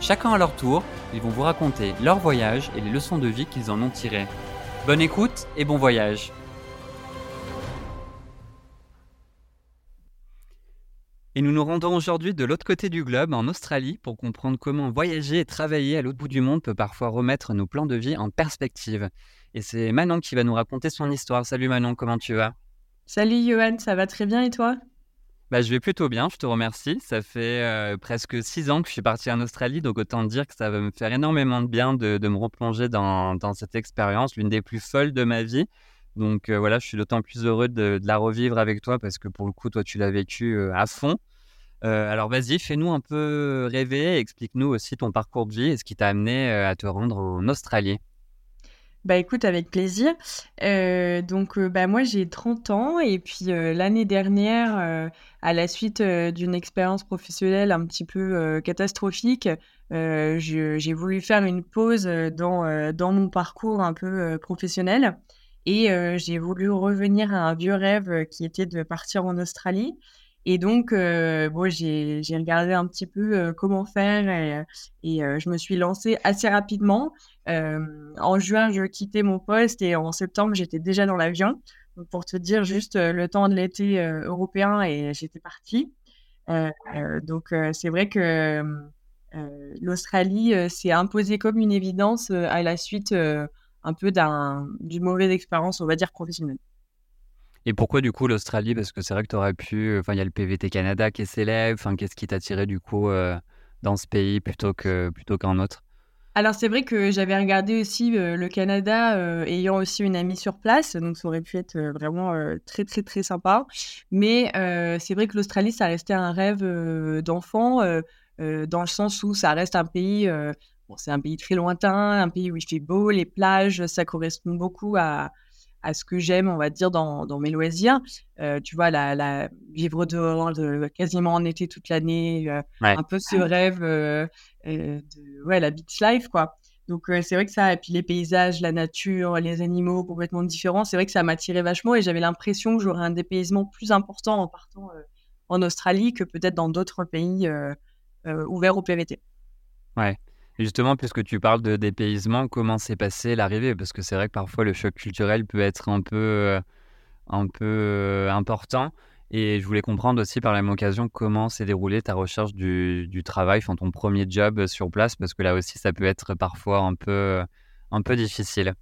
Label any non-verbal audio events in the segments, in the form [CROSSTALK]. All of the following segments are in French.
Chacun à leur tour, ils vont vous raconter leur voyage et les leçons de vie qu'ils en ont tirées. Bonne écoute et bon voyage Et nous nous rendons aujourd'hui de l'autre côté du globe, en Australie, pour comprendre comment voyager et travailler à l'autre bout du monde peut parfois remettre nos plans de vie en perspective. Et c'est Manon qui va nous raconter son histoire. Salut Manon, comment tu vas? Salut Johan, ça va très bien et toi? Bah, je vais plutôt bien, je te remercie. Ça fait euh, presque six ans que je suis parti en Australie, donc autant dire que ça va me faire énormément de bien de, me replonger dans, cette expérience, l'une des plus folles de ma vie. Donc euh, voilà, je suis d'autant plus heureux de, la revivre avec toi parce que pour le coup, toi, tu l'as vécu euh, à fond. alors vas-y, fais-nous un peu rêver, explique-nous aussi ton parcours de vie et ce qui t'a amené à te rendre en Australie. Bah écoute, avec plaisir. Euh, donc euh, bah moi j'ai 30 ans et puis euh, l'année dernière, à la suite d'une expérience professionnelle un petit peu catastrophique, j'ai voulu faire une pause dans, dans mon parcours un peu professionnel et j'ai voulu revenir à un vieux rêve qui était de partir en Australie. Et donc, euh, bon, j'ai regardé un petit peu euh, comment faire et, euh, je me suis lancée assez rapidement. en juin, je quittais mon poste et en septembre, j'étais déjà dans l'avion. Pour te dire juste le temps de l'été européen et j'étais partie. donc, c'est vrai que l'Australie s'est imposée comme une évidence à la suite un peu d'une mauvaise expérience, on va dire, professionnelle. Et pourquoi du coup l'Australie? Parce que c'est vrai que tu aurais pu. Enfin, il y a le PVT Canada qui est célèbre. Enfin, qu'est-ce qui t'a tiré du coup euh, dans ce pays plutôt que plutôt qu'un autre? Alors c'est vrai que j'avais regardé aussi euh, le Canada euh, ayant aussi une amie sur place, donc ça aurait pu être vraiment très très très sympa. Mais c'est vrai que l'Australie, ça restait un rêve d'enfant, dans le sens où ça reste un pays, bon c'est un pays très lointain, un pays où il fait beau, les plages, ça correspond beaucoup à, à ce que j'aime, on va dire, dans, dans mes loisirs. Euh, tu vois, la, la, vivre dehors quasiment en été toute l'année, euh, un peu ce rêve euh, de ouais, la beach life, quoi. Donc, c'est vrai que ça, et puis les paysages, la nature, les animaux complètement différents, c'est vrai que ça m'attirait vachement et j'avais l'impression que j'aurais un dépaysement plus important en partant en Australie que peut-être dans d'autres pays ouverts au PVT. Ouais justement, puisque tu parles de dépaysement, comment s'est passé l'arrivée? Parce que c'est vrai que parfois le choc culturel peut être un peu, euh, un peu euh, important. Et je voulais comprendre aussi par la même occasion comment s'est déroulée ta recherche du, travail, ton premier job sur place, parce que là aussi ça peut être parfois un peu, un peu difficile.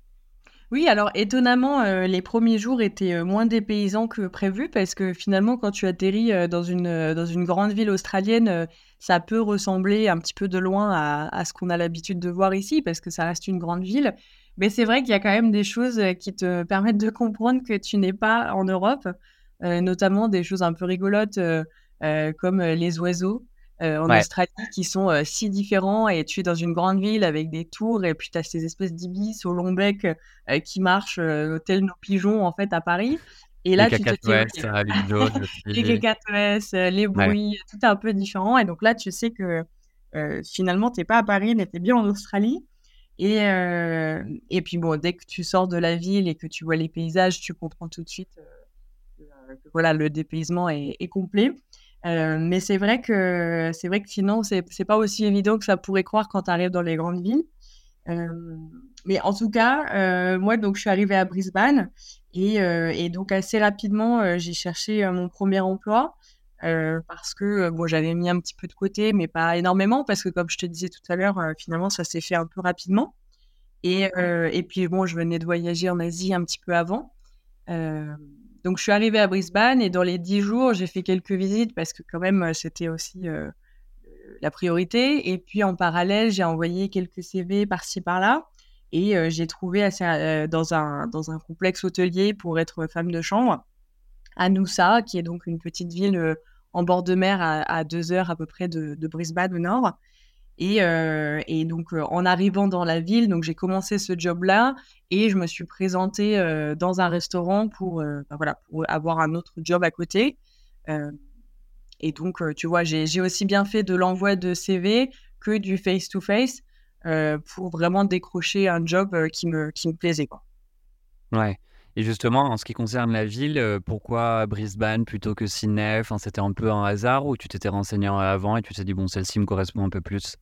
Oui, alors étonnamment, euh, les premiers jours étaient euh, moins dépaysants que prévu parce que finalement, quand tu atterris euh, dans une, dans une grande ville australienne, ça peut ressembler un petit peu de loin à, à ce qu'on a l'habitude de voir ici parce que ça reste une grande ville. Mais c'est vrai qu'il y a quand même des choses qui te permettent de comprendre que tu n'es pas en Europe, notamment des choses un peu rigolotes comme les oiseaux. Euh, en Australie qui sont euh, si différents et tu es dans une grande ville avec des tours et puis tu as ces espèces d'ibis au long bec euh, qui marchent tels nos pigeons en fait à Paris. Et là, les tu te [LAUGHS] les cacatoès, les bruits, tout est un peu différent. Et donc là, tu sais que finalement, tu n'es pas à Paris, mais tu es bien en Australie. Et, et puis bon, dès que tu sors de la ville et que tu vois les paysages, tu comprends tout de suite que, voilà, le dépaysement est, est complet. Euh, mais c'est vrai que c'est vrai que sinon c'est pas aussi évident que ça pourrait croire quand tu arrives dans les grandes villes. Euh, mais en tout cas, euh, moi donc je suis arrivée à Brisbane et, et donc assez rapidement j'ai cherché mon premier emploi parce que bon j'avais mis un petit peu de côté mais pas énormément parce que comme je te disais tout à l'heure finalement ça s'est fait un peu rapidement. Et, et puis bon, je venais de voyager en Asie un petit peu avant. donc je suis arrivée à Brisbane et dans les dix jours, j'ai fait quelques visites parce que quand même, c'était aussi la priorité. Et puis en parallèle, j'ai envoyé quelques CV par-ci par-là. Et j'ai trouvé assez, dans, un, dans un complexe hôtelier pour être femme de chambre à Noosa, qui est donc une petite ville en bord de mer à, deux heures à peu près de, Brisbane au nord. Et, et donc en arrivant dans la ville, donc j'ai commencé ce job-là et je me suis présentée dans un restaurant pour, bah, voilà, pour avoir un autre job à côté. Et donc, tu vois, j'ai aussi bien fait de l'envoi de CV que du face-to-face. Euh, pour vraiment décrocher un job euh, qui, me, qui me plaisait. Quoi. Ouais. Et justement, en ce qui concerne la ville, euh, pourquoi Brisbane plutôt que Sydney? Enfin, C'était un peu un hasard ou tu t'étais renseigné avant et tu t'es dit, bon, celle-ci me correspond un peu plus?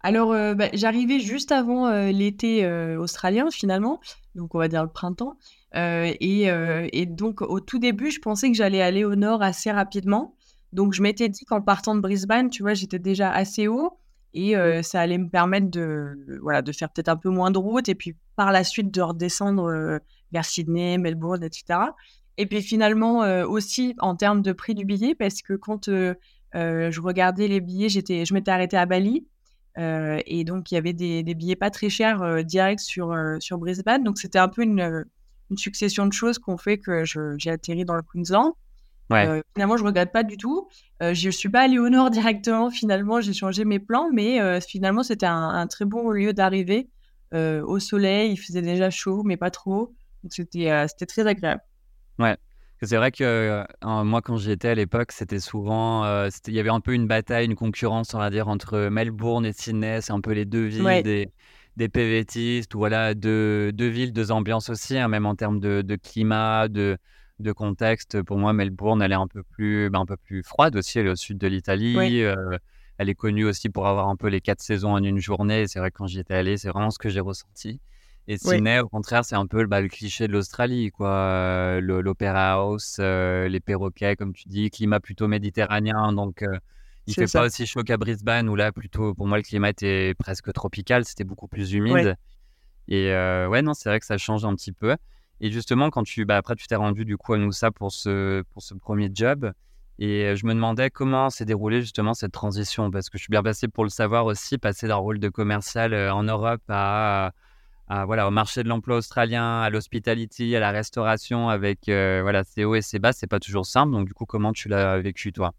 Alors, bah, j'arrivais juste avant l'été australien, finalement, donc on va dire le printemps. Et, et, donc, au tout début, je pensais que j'allais aller au nord assez rapidement. Donc, je m'étais dit qu'en partant de Brisbane, tu vois, j'étais déjà assez haut. Et ça allait me permettre de, voilà, de faire peut-être un peu moins de route et puis par la suite de redescendre vers Sydney, Melbourne, etc. Et puis finalement aussi en termes de prix du billet, parce que quand je regardais les billets, j'étais, je m'étais arrêtée à Bali. et donc, il y avait des, des billets pas très chers directs sur, sur Brisbane. Donc, c'était un peu une, une succession de choses qu'on fait que j'ai atterri dans le Queensland. Euh, finalement, je regrette pas du tout. Euh, je suis pas allée au nord directement. Finalement, j'ai changé mes plans, mais euh, finalement, c'était un, très bon lieu d'arrivée. Au soleil, il faisait déjà chaud, mais pas trop. Donc, c'était c'était très agréable. Ouais. C'est vrai que moi, quand j'y étais à l'époque, c'était souvent. il y avait un peu une bataille, une concurrence, on va dire, entre Melbourne et Sydney. C'est un peu les deux villes des, des PVTistes, ou voilà, deux, deux villes, deux ambiances aussi, hein, même en termes de, de climat, de, de contexte, pour moi, Melbourne, elle est un peu plus, ben, un peu plus froide aussi. Elle est au sud de l'Italie. Euh, elle est connue aussi pour avoir un peu les quatre saisons en une journée. C'est vrai que quand j'y étais allé, c'est vraiment ce que j'ai ressenti. Et Sydney, au contraire, c'est un peu bah, le cliché de l'Australie, quoi. Euh, l'Opera House, euh, les perroquets, comme tu dis, climat plutôt méditerranéen. Donc, il fait pas aussi chaud qu'à Brisbane, où là, plutôt, pour moi, le climat était presque tropical. C'était beaucoup plus humide. Et ouais, non, c'est vrai que ça change un petit peu. Et justement, quand tu, bah, après, tu t'es rendu du coup à Noussa pour ce, pour ce premier job. Et euh, je me demandais comment s'est déroulée justement cette transition, parce que je suis bien passé pour le savoir aussi, passer d'un rôle de commercial euh, en Europe à, voilà, au marché de l'emploi australien, à l'hospitality, à la restauration, avec euh, voilà, ses hauts et ses bas, c'est pas toujours simple. Donc du coup, comment tu l'as vécu toi?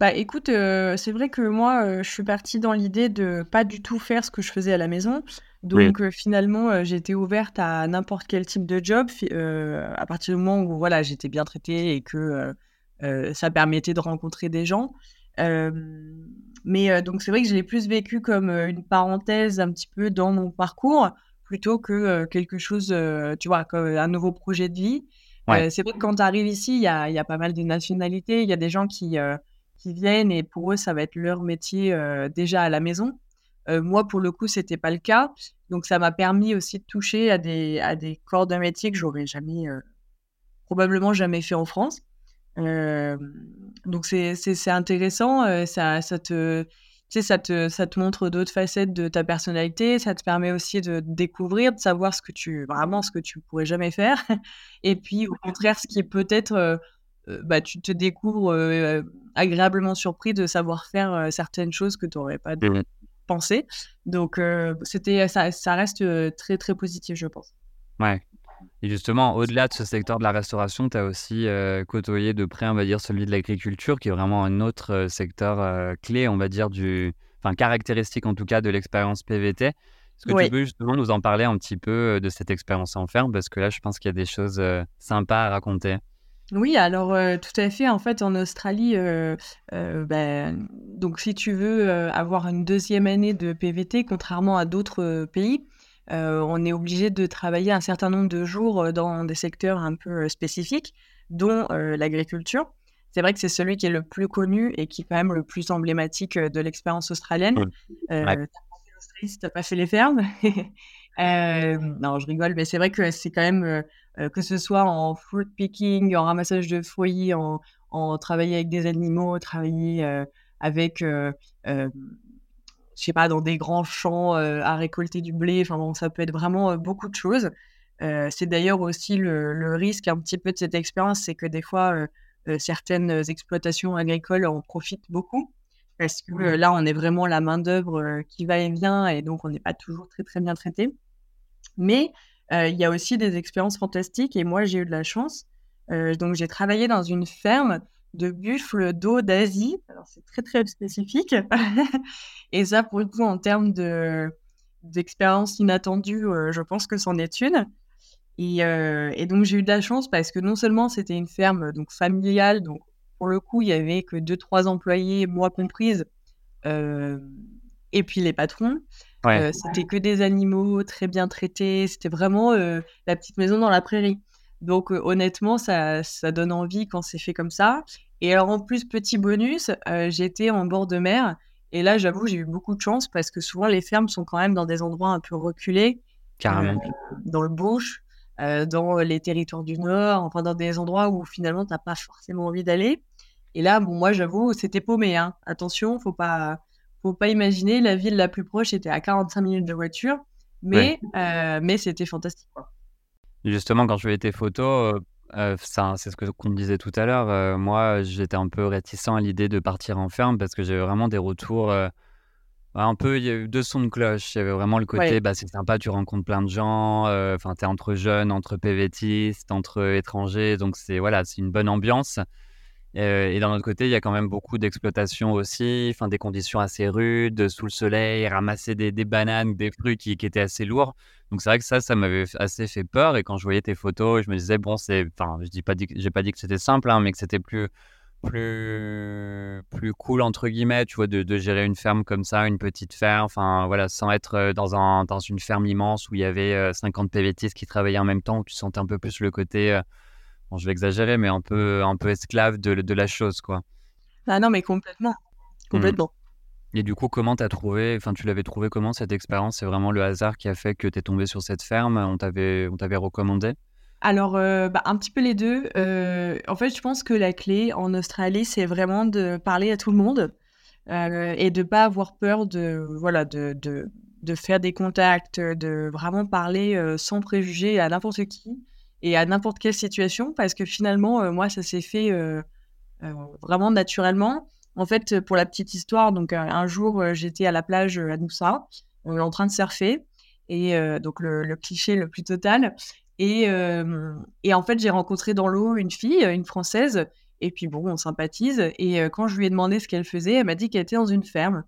Bah écoute, c'est vrai que moi, je suis partie dans l'idée de pas du tout faire ce que je faisais à la maison. Donc finalement, j'étais ouverte à n'importe quel type de job, à partir du moment où voilà, j'étais bien traitée et que ça permettait de rencontrer des gens. mais donc c'est vrai que je l'ai plus vécu comme une parenthèse un petit peu dans mon parcours, plutôt que quelque chose, tu vois, comme un nouveau projet de vie. c'est vrai que quand tu arrives ici, il y a, y a, pas mal de nationalités, il y a des gens qui qui viennent et pour eux, ça va être leur métier déjà à la maison. moi, pour le coup, c'était pas le cas. Donc, ça m'a permis aussi de toucher à des, à des corps de métier que j'aurais jamais, probablement jamais fait en France. donc, c'est intéressant. ça, ça te. Ça te, ça te montre d'autres facettes de ta personnalité, ça te permet aussi de découvrir, de savoir ce que tu, vraiment ce que tu pourrais jamais faire. [LAUGHS] Et puis, au contraire, ce qui est peut-être euh, bah, tu te découvres euh, agréablement surpris de savoir faire euh, certaines choses que tu n'aurais pas mmh pensé. Donc, c'était, ça, ça, reste très, très positif, je pense. Ouais. Et justement, au-delà de ce secteur de la restauration, tu as aussi côtoyé de près, on va dire, celui de l'agriculture, qui est vraiment un autre secteur clé, on va dire, du, enfin, caractéristique en tout cas de l'expérience PVT. Est-ce que tu peux justement nous en parler un petit peu de cette expérience en ferme? Parce que là, je pense qu'il y a des choses sympas à raconter. Oui, alors tout à fait. En fait, en Australie, ben, donc si tu veux avoir une deuxième année de PVT, contrairement à d'autres pays, on est obligé de travailler un certain nombre de jours dans des secteurs un peu spécifiques, dont l'agriculture. C'est vrai que c'est celui qui est le plus connu et qui est quand même le plus emblématique de l'expérience australienne. Mmh. Euh, pas fait l'Australie si pas fait les fermes. [LAUGHS] non, je rigole, mais c'est vrai que c'est quand même euh, que ce soit en fruit picking, en ramassage de fruits, en, en travailler avec des animaux, travailler euh, avec euh, je sais pas, dans des grands champs à récolter du blé. Enfin bon, ça peut être vraiment beaucoup de choses. c'est d'ailleurs aussi le, le, risque un petit peu de cette expérience, c'est que des fois, certaines exploitations agricoles en profitent beaucoup. Parce que là, on est vraiment la main-d'œuvre qui va et vient, et donc on n'est pas toujours très très bien traité. Mais il y a aussi des expériences fantastiques, et moi j'ai eu de la chance. donc j'ai travaillé dans une ferme de buffles d'eau d'Asie. Alors, c'est très, très spécifique. [LAUGHS] et ça, pour le coup, en termes de, d'expérience inattendue, euh, je pense que c'en est une. Et, euh, donc, j'ai eu de la chance parce que non seulement c'était une ferme donc familiale, donc pour le coup, il y avait que deux, trois employés, moi comprise, euh, et puis les patrons. C'était que des animaux très bien traités. C'était vraiment la petite maison dans la prairie. Donc honnêtement, ça, ça donne envie quand c'est fait comme ça. Et alors en plus, petit bonus, j'étais en bord de mer. Et là, j'avoue, j'ai eu beaucoup de chance parce que souvent les fermes sont quand même dans des endroits un peu reculés. Carrément. dans le bush, dans les territoires du Nord, enfin dans des endroits où finalement tu n'as pas forcément envie d'aller. Et là, bon, moi, j'avoue, c'était paumé. Hein. Attention, faut pas, faut pas imaginer. La ville la plus proche était à 45 minutes de voiture, mais, mais c'était fantastique. Quoi. Justement, quand je voyais tes photos, euh, euh, c'est ce que qu'on me disait tout à l'heure. Euh, moi, j'étais un peu réticent à l'idée de partir en ferme parce que j'avais vraiment des retours un peu. Il y a eu deux sons de cloche. Il y avait vraiment le côté, bah, c'est sympa, tu rencontres plein de gens. Enfin, tu es entre jeunes, entre PVTistes, entre étrangers. Donc, c'est voilà, c'est une bonne ambiance. Et d'un autre côté, il y a quand même beaucoup d'exploitation aussi, enfin des conditions assez rudes, sous le soleil, ramasser des, bananes, des fruits qui, étaient assez lourds. Donc c'est vrai que ça, ça m'avait assez fait peur. Et quand je voyais tes photos, je me disais, bon, c'est. Enfin, je dis pas, pas dit que c'était simple, hein, mais que c'était plus, plus, plus cool, entre guillemets, tu vois, de, gérer une ferme comme ça, une petite ferme, enfin, voilà, sans être euh, dans, un, dans une ferme immense où il y avait 50 euh, PVTistes qui travaillaient en même temps, où tu sentais un peu plus le côté, euh, bon, je vais exagérer, mais un peu, un peu esclave de, de la chose, quoi. Ah non, mais complètement. Mmh. Complètement. Et du coup, comment tu as trouvé, enfin, tu l'avais trouvé comment cette expérience? C'est vraiment le hasard qui a fait que tu es tombé sur cette ferme? On t'avait, on t'avait recommandé? Alors, euh, bah, un petit peu les deux. Euh, en fait, je pense que la clé en Australie, c'est vraiment de parler à tout le monde euh, et de pas avoir peur de, voilà, de, de, de, faire des contacts, de vraiment parler sans préjugés à n'importe qui et à n'importe quelle situation, parce que finalement, moi, ça s'est fait vraiment naturellement. En fait, pour la petite histoire, donc un jour, j'étais à la plage à Noussa, en train de surfer, et donc le, cliché le plus total. Et en fait, j'ai rencontré dans l'eau une fille, une française, et puis bon, on sympathise. Et quand je lui ai demandé ce qu'elle faisait, elle m'a dit qu'elle était dans une ferme.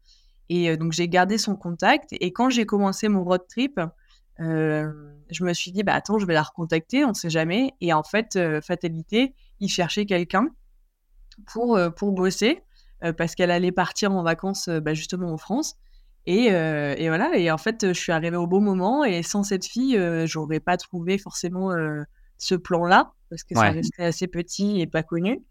Et donc j'ai gardé son contact. Et quand j'ai commencé mon road trip, je me suis dit, bah attends, je vais la recontacter, on ne sait jamais. Et en fait, fatalité, il cherchait quelqu'un pour, pour bosser. Euh, parce qu'elle allait partir en vacances euh, bah, justement en France. Et, euh, et, voilà, et en fait, je suis arrivée au bon moment. Et sans cette fille, j'aurais pas trouvé forcément ce plan-là, parce que ça restait assez petit et pas connu.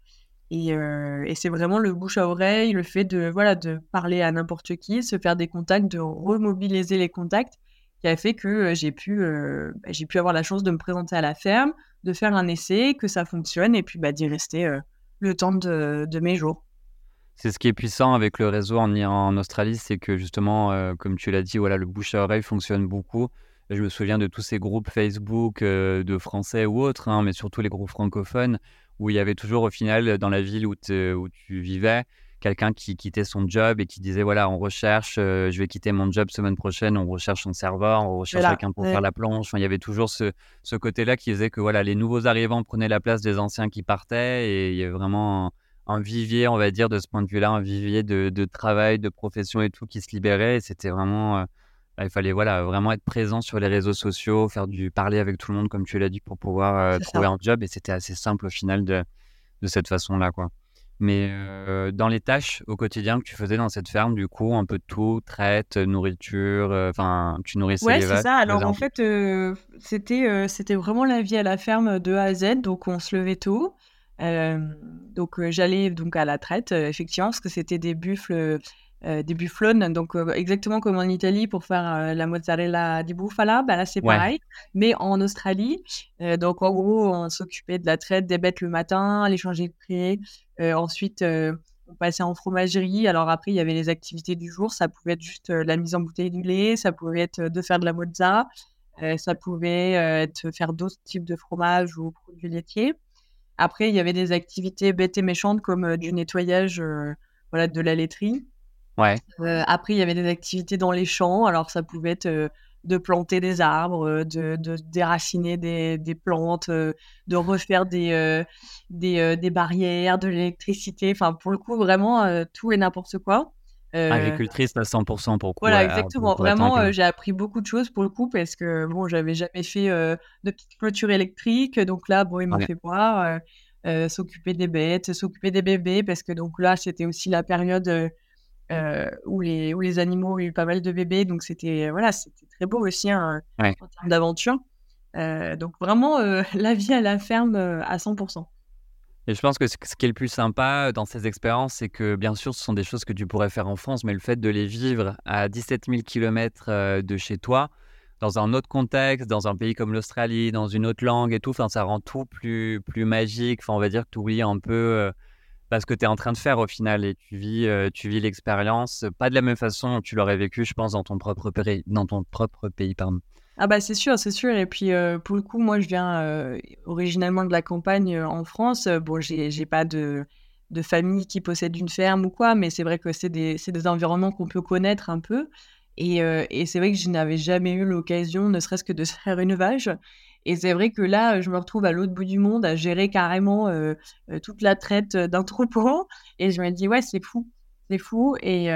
Et, et c'est vraiment le bouche à oreille, le fait de, voilà, de parler à n'importe qui, se faire des contacts, de remobiliser les contacts, qui a fait que j'ai pu, bah, j'ai pu avoir la chance de me présenter à la ferme, de faire un essai, que ça fonctionne, et puis bah, d'y rester le temps de, mes jours. C'est ce qui est puissant avec le réseau en, Australie, c'est que justement, euh, comme tu l'as dit, voilà, le bouche à oreille fonctionne beaucoup. Je me souviens de tous ces groupes Facebook euh, de Français ou autres, hein, mais surtout les groupes francophones, où il y avait toujours au final, dans la ville où tu vivais, quelqu'un qui quittait son job et qui disait voilà, on recherche, euh, je vais quitter mon job semaine prochaine, on recherche un serveur, on recherche quelqu'un pour faire la planche. il y avait toujours ce, ce côté-là qui faisait que voilà, les nouveaux arrivants prenaient la place des anciens qui partaient et il y avait vraiment un vivier, on va dire, de ce point de vue-là, un vivier de, de, travail, de profession et tout qui se libérait. Et c'était vraiment, euh, bah, il fallait voilà, vraiment être présent sur les réseaux sociaux, faire du parler avec tout le monde, comme tu l'as dit, pour pouvoir euh, trouver un job. Et c'était assez simple au final de, de cette façon-là, quoi. Mais euh, dans les tâches au quotidien que tu faisais dans cette ferme, du coup, un peu de tout, traite, nourriture, enfin, tu nourrissais ouais, les vaches. c'est ça. Alors en fait, c'était c'était vraiment la vie à la ferme de A à Z. Donc on se levait tôt donc j'allais donc à la traite, effectivement, parce que c'était des buffles, des bufflones, donc exactement comme en Italie pour faire la mozzarella di bufala, bah là c'est pareil, mais en Australie. donc en gros, on s'occupait de la traite des bêtes le matin, les changer de prix. ensuite, on on passait en fromagerie. Alors après, il y avait les activités du jour. Ça pouvait être juste la mise en bouteille du lait, ça pouvait être de faire de la mozza, ça pouvait être faire d'autres types de fromages ou produits laitiers. Après, il y avait des activités bêtes et méchantes comme du nettoyage voilà, de la laiterie. Ouais. après, il y avait des activités dans les champs. Alors, ça pouvait être de planter des arbres, de, de déraciner des, des, plantes, de refaire des, des, des, barrières, de l'électricité. Enfin, pour le coup, vraiment, tout et n'importe quoi. Agricultrice à 100% pour quoi Voilà, exactement. Vraiment, j'ai appris beaucoup de choses pour le coup parce que bon, j'avais jamais fait de petite clôture électrique. Donc là, bon, ils m'ont fait voir s'occuper des bêtes, s'occuper des bébés parce que donc là, c'était aussi la période où, les, où les animaux ont eu pas mal de bébés. Donc c'était voilà, c'était très beau aussi hein, en termes d'aventure. donc vraiment, [LAUGHS] la vie à la ferme à 100%. Et je pense que ce qui est le plus sympa dans ces expériences, c'est que bien sûr, ce sont des choses que tu pourrais faire en France, mais le fait de les vivre à 17 000 km de chez toi, dans un autre contexte, dans un pays comme l'Australie, dans une autre langue et tout, ça rend tout plus, plus magique. Enfin, on va dire que tu oublies un peu ce que tu es en train de faire au final et tu vis, tu vis l'expérience pas de la même façon que tu l'aurais vécu, je pense, dans ton propre pays. Dans ton propre pays pardon. Ah bah c'est sûr, c'est sûr. Et puis pour le coup, moi je viens originalement de la campagne en France. Bon, j'ai pas de, de famille qui possède une ferme ou quoi, mais c'est vrai que c'est des, des, environnements qu'on peut connaître un peu. Et, et c'est vrai que je n'avais jamais eu l'occasion, ne serait-ce que de [LAUGHS] faire une vache. Et c'est vrai que là, je me retrouve à l'autre bout du monde à gérer carrément toute la traite d'un troupeau. [LAUGHS] Et je me dis, ouais, c'est fou, c'est fou. Et,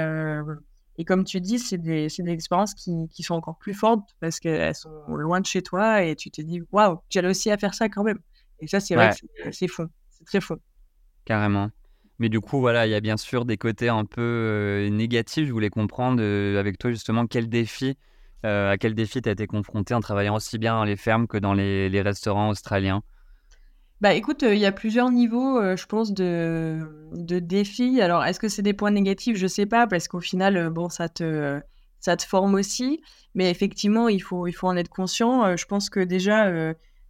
et comme tu dis, c'est des, des, expériences qui, qui, sont encore plus fortes parce qu'elles sont loin de chez toi et tu te dis, waouh, j'ai aussi à faire ça quand même. Et ça, c'est vrai que c'est fou, c'est très fou. Carrément. Mais du coup, voilà, il y a bien sûr des côtés un peu négatifs. Je voulais comprendre avec toi justement quel défi euh, à quel défi tu as été confronté en travaillant aussi bien dans les fermes que dans les, restaurants australiens? Bah écoute, euh, il y a plusieurs niveaux, euh, je pense, de, de défis. Alors, est-ce que c'est des points négatifs? Je sais pas, parce qu'au final, bon, ça te, ça te forme aussi. Mais effectivement, il faut, il faut en être conscient. je pense que déjà,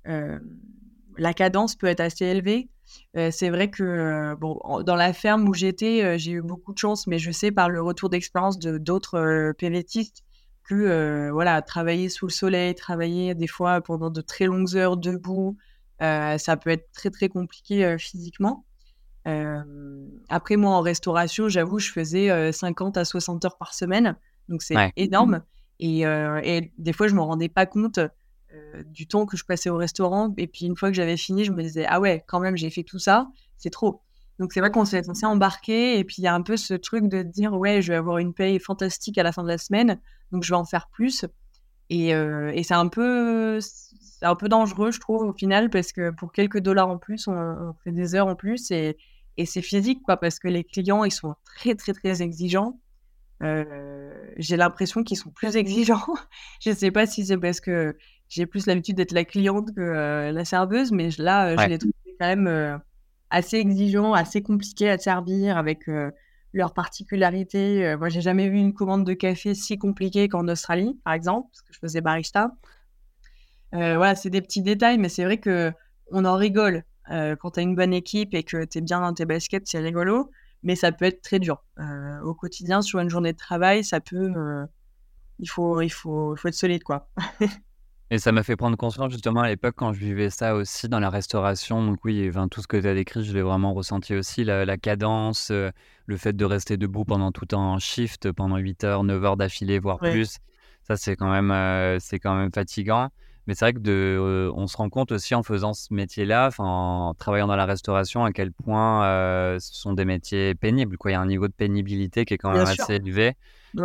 la cadence peut être assez élevée. c'est vrai que bon, dans la ferme où j'étais, j'ai eu beaucoup de chance, mais je sais par le retour d'expérience de d'autres Que voilà, travailler sous le soleil, travailler des fois pendant de très longues heures debout, ça peut être très très compliqué physiquement. après, moi, en restauration, j'avoue, je faisais 50 à 60 heures par semaine, donc c'est énorme. Et, et, des fois, je me rendais pas compte du temps que je passais au restaurant. Et puis, une fois que j'avais fini, je me disais, ah ouais, quand même, j'ai fait tout ça, c'est trop. Donc c'est vrai qu'on s'est, embarqué et puis il y a un peu ce truc de dire ouais je vais avoir une paye fantastique à la fin de la semaine donc je vais en faire plus. Et, euh, et c'est un peu c'est un peu dangereux je trouve au final parce que pour quelques dollars en plus on, fait des heures en plus et, et c'est physique quoi parce que les clients ils sont très très très exigeants. Euh, j'ai l'impression qu'ils sont plus exigeants. [LAUGHS] Je sais pas si c'est parce que j'ai plus l'habitude d'être la cliente que euh, la serveuse mais là je les trouve quand même assez exigeants, assez compliqués à servir avec leurs particularités. Euh, moi, j'ai jamais vu une commande de café si compliquée qu'en Australie, par exemple, parce que je faisais barista. Euh, voilà, c'est des petits détails, mais c'est vrai que on en rigole quand tu as une bonne équipe et que tu es bien dans tes baskets, c'est rigolo, mais ça peut être très dur. au quotidien, sur une journée de travail, ça peut. il, faut, il, faut, il faut être solide, quoi. [LAUGHS] Et ça m'a fait prendre conscience justement à l'époque quand je vivais ça aussi dans la restauration. Donc oui, enfin, tout ce que tu as décrit, je l'ai vraiment ressenti aussi. La, cadence, euh, le fait de rester debout pendant tout un shift, pendant 8 heures, 9 heures d'affilée, voire plus. Ça, c'est quand, même, euh, c'est quand même fatigant. Mais c'est vrai que de, euh, on se rend compte aussi en faisant ce métier-là, en travaillant dans la restauration, à quel point ce sont des métiers pénibles. Quoi. Il y a un niveau de pénibilité qui est quand même assez élevé.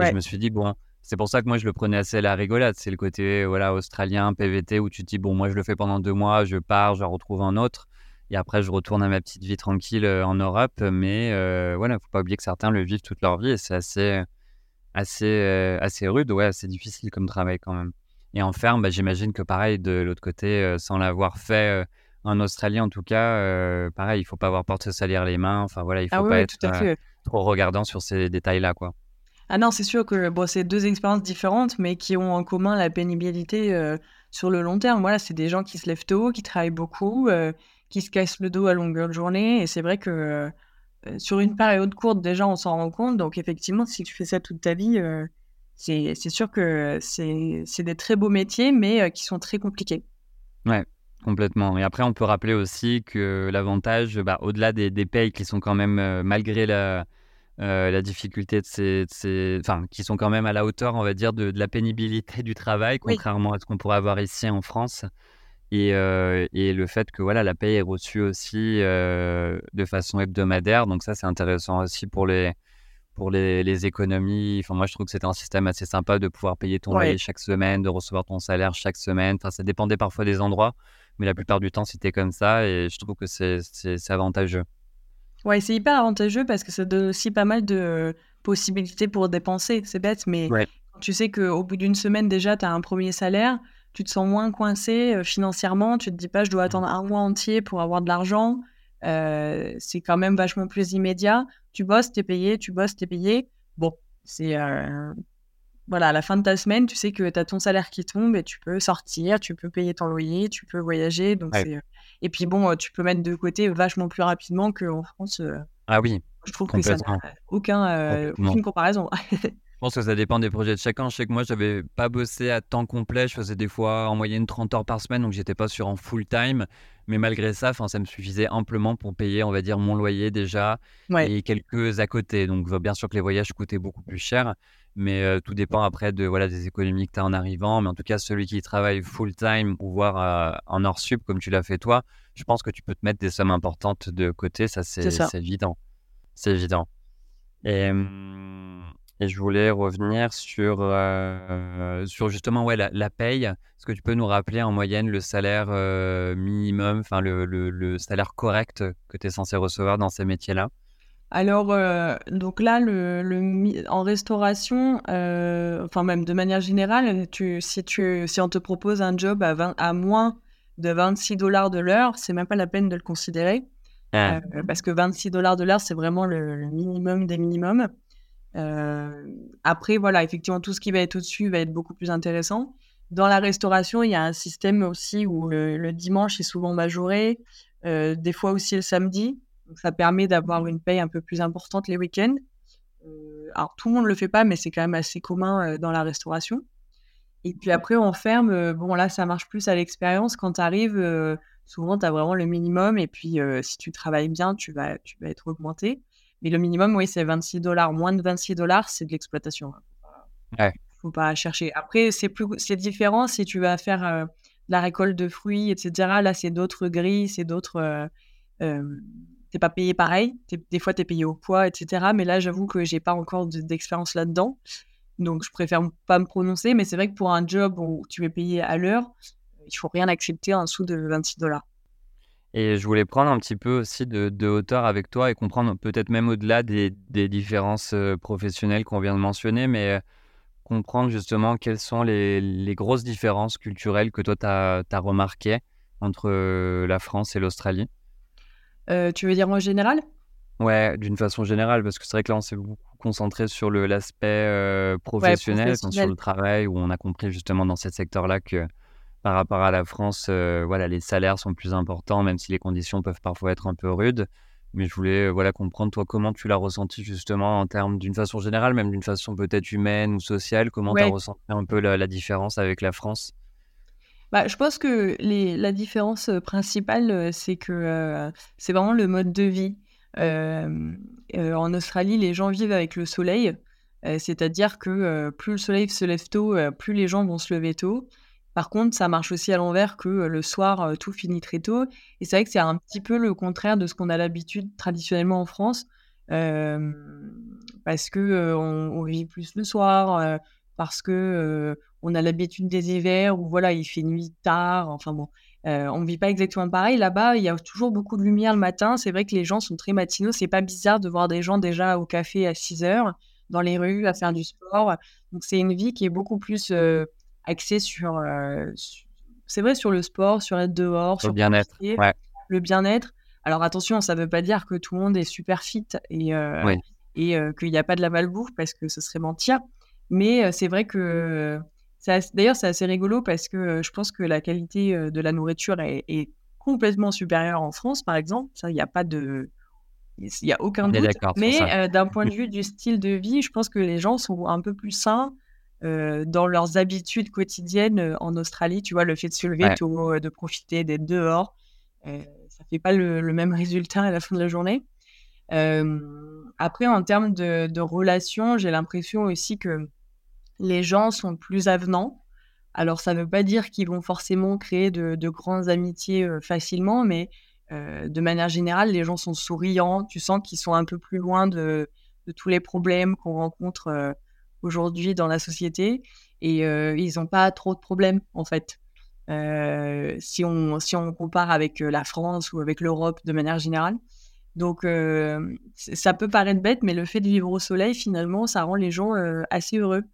Et je me suis dit, bon, c'est pour ça que moi, je le prenais assez à la rigolade. C'est le côté voilà, australien, PVT, où tu te dis, bon, moi, je le fais pendant deux mois, je pars, je retrouve un autre. Et après, je retourne à ma petite vie tranquille euh, en Europe. Mais euh, voilà, il ne faut pas oublier que certains le vivent toute leur vie et c'est assez, assez, euh, assez rude. Ouais, c'est difficile comme travail quand même. Et en ferme, bah, j'imagine que pareil, de l'autre côté, sans l'avoir fait en Australie en tout cas, pareil, il ne faut pas avoir porte salir les mains. Enfin voilà, il ne ah faut pas être trop regardant sur ces détails-là. quoi. Ah non, c'est sûr que bon, c'est deux expériences différentes, mais qui ont en commun la pénibilité euh, sur le long terme. Voilà, c'est des gens qui se lèvent tôt, qui travaillent beaucoup, euh, qui se cassent le dos à longueur de journée. Et c'est vrai que sur une période courte, déjà, on s'en rend compte. Donc, effectivement, si tu fais ça toute ta vie, c'est sûr que c'est des très beaux métiers, mais qui sont très compliqués. Ouais, complètement. Et après, on peut rappeler aussi que l'avantage, bah, au-delà des, des payes qui sont quand même, malgré la, la difficulté de ces, Enfin, qui sont quand même à la hauteur, on va dire, de, la pénibilité du travail, contrairement à ce qu'on pourrait avoir ici en France. Et, et, le fait que voilà, la paye est reçue aussi de façon hebdomadaire. Donc ça, c'est intéressant aussi pour les, pour les, les, économies. Enfin, moi, je trouve que c'était un système assez sympa de pouvoir payer ton loyer chaque semaine, de recevoir ton salaire chaque semaine. Enfin, ça dépendait parfois des endroits, mais la plupart du temps, c'était comme ça. Et je trouve que c'est avantageux. Ouais, c'est hyper avantageux parce que ça donne aussi pas mal de possibilités pour dépenser. C'est bête, mais tu sais qu'au bout d'une semaine, déjà, tu as un premier salaire, tu te sens moins coincé euh, financièrement. Tu te dis pas, je dois attendre un mois entier pour avoir de l'argent. Euh, c'est quand même vachement plus immédiat. Tu bosses, t'es payé, tu bosses, t'es payé. Bon, c'est euh, voilà, à la fin de ta semaine, tu sais que tu as ton salaire qui tombe et tu peux sortir, tu peux payer ton loyer, tu peux voyager. Donc Et puis bon, tu peux mettre de côté vachement plus rapidement qu'en France. Ah oui. Je trouve que ça n'a aucun, aucune comparaison. [LAUGHS] Je pense que ça dépend des projets de chacun. Je sais que moi, je n'avais pas bossé à temps complet. Je faisais des fois en moyenne 30 heures par semaine, donc j'étais pas sur en full time. Mais malgré ça, ça me suffisait amplement pour payer, on va dire, mon loyer déjà et quelques à côté. Donc, bien sûr que les voyages coûtaient beaucoup plus cher, mais euh, tout dépend après de voilà des économies que tu as en arrivant. Mais en tout cas, celui qui travaille full time ou voire euh, en hors sup comme tu l'as fait toi, je pense que tu peux te mettre des sommes importantes de côté. Ça, c'est évident. C'est évident. Et. Hum, et je voulais revenir sur, euh, sur justement ouais, la, la, paye. Est-ce que tu peux nous rappeler en moyenne le salaire euh, minimum, enfin le, le, salaire correct que tu es censé recevoir dans ces métiers-là? Alors, euh, donc là, le, le, en restauration, enfin même de manière générale, tu, si, tu, si on te propose un job à, 20, à moins de 26 dollars de l'heure, c'est même pas la peine de le considérer. Ah. parce que 26 dollars de l'heure, c'est vraiment le, minimum des minimums. Euh, après, voilà, effectivement, tout ce qui va être au-dessus va être beaucoup plus intéressant. Dans la restauration, il y a un système aussi où le, dimanche est souvent majoré, euh, des fois aussi le samedi. Donc, ça permet d'avoir une paye un peu plus importante les week-ends. Euh, alors, tout le monde ne le fait pas, mais c'est quand même assez commun dans la restauration. Et puis après, on ferme. bon, là, ça marche plus à l'expérience. Quand tu arrives, souvent, tu as vraiment le minimum. Et puis, si tu travailles bien, tu vas, tu vas être augmenté. Mais le minimum, oui, c'est 26 dollars. Moins de 26 dollars, c'est de l'exploitation. Il Ouais. Faut pas chercher. Après, c'est plus, c'est différent si tu vas faire euh, la récolte de fruits, etc. Là, c'est d'autres grilles, c'est d'autres. Euh, euh, t'es pas payé pareil. des fois, tu es payé au poids, etc. Mais là, j'avoue que j'ai pas encore d'expérience là-dedans. Donc, je préfère pas me prononcer. Mais c'est vrai que pour un job où tu es payé à l'heure, il faut rien accepter en dessous de 26 dollars. Et je voulais prendre un petit peu aussi de, hauteur avec toi et comprendre peut-être même au-delà des, différences professionnelles qu'on vient de mentionner, mais comprendre justement quelles sont les, grosses différences culturelles que toi, tu as, remarquées entre la France et l'Australie. Tu veux dire en général? Ouais, d'une façon générale, parce que c'est vrai que là, on s'est beaucoup concentré sur l'aspect professionnel, sur le travail, où on a compris justement dans ce secteur-là que par rapport à la France, euh, voilà, les salaires sont plus importants, même si les conditions peuvent parfois être un peu rudes. Mais je voulais voilà, comprendre, toi, comment tu l'as ressenti justement en termes d'une façon générale, même d'une façon peut-être humaine ou sociale, comment tu as ressenti un peu la, différence avec la France? Bah, je pense que les, la différence euh, principale, euh, c'est que c'est vraiment le mode de vie. en Australie, les gens vivent avec le soleil, c'est-à-dire que plus le soleil se lève tôt, plus les gens vont se lever tôt. Par contre, ça marche aussi à l'envers que le soir, tout finit très tôt. Et c'est vrai que c'est un petit peu le contraire de ce qu'on a l'habitude traditionnellement en France, parce que on, vit plus le soir, parce que on a l'habitude des hivers où voilà, il fait nuit tard. Enfin bon, on ne vit pas exactement pareil. Là-bas, il y a toujours beaucoup de lumière le matin. C'est vrai que les gens sont très matinaux. C'est pas bizarre de voir des gens déjà au café à 6 heures, dans les rues, à faire du sport. Donc c'est une vie qui est beaucoup plus axé sur, c'est vrai, sur le sport, sur être dehors, sur le bien-être. Le bien-être. Alors attention, ça ne veut pas dire que tout le monde est super fit et, et qu'il n'y a pas de la malbouffe parce que ce serait mentir. Mais c'est vrai que d'ailleurs c'est assez rigolo parce que je pense que la qualité de la nourriture est, complètement supérieure en France, par exemple. Ça, il n'y a pas de il n'y a aucun doute. Mais d'un point de [LAUGHS] vue du style de vie, je pense que les gens sont un peu plus sains dans leurs habitudes quotidiennes en Australie. Tu vois, le fait de se lever tôt, de profiter d'être dehors, ça fait pas le, même résultat à la fin de la journée. après, en termes de, de relations, j'ai l'impression aussi que les gens sont plus avenants. Alors, ça ne veut pas dire qu'ils vont forcément créer de, de grandes amitiés facilement, mais de manière générale, les gens sont souriants. Tu sens qu'ils sont un peu plus loin de, tous les problèmes qu'on rencontre aujourd'hui dans la société. Et ils n'ont pas trop de problèmes, en fait. si on compare avec la France ou avec l'Europe de manière générale. Donc, ça peut paraître bête, mais le fait de vivre au soleil, finalement, ça rend les gens assez heureux.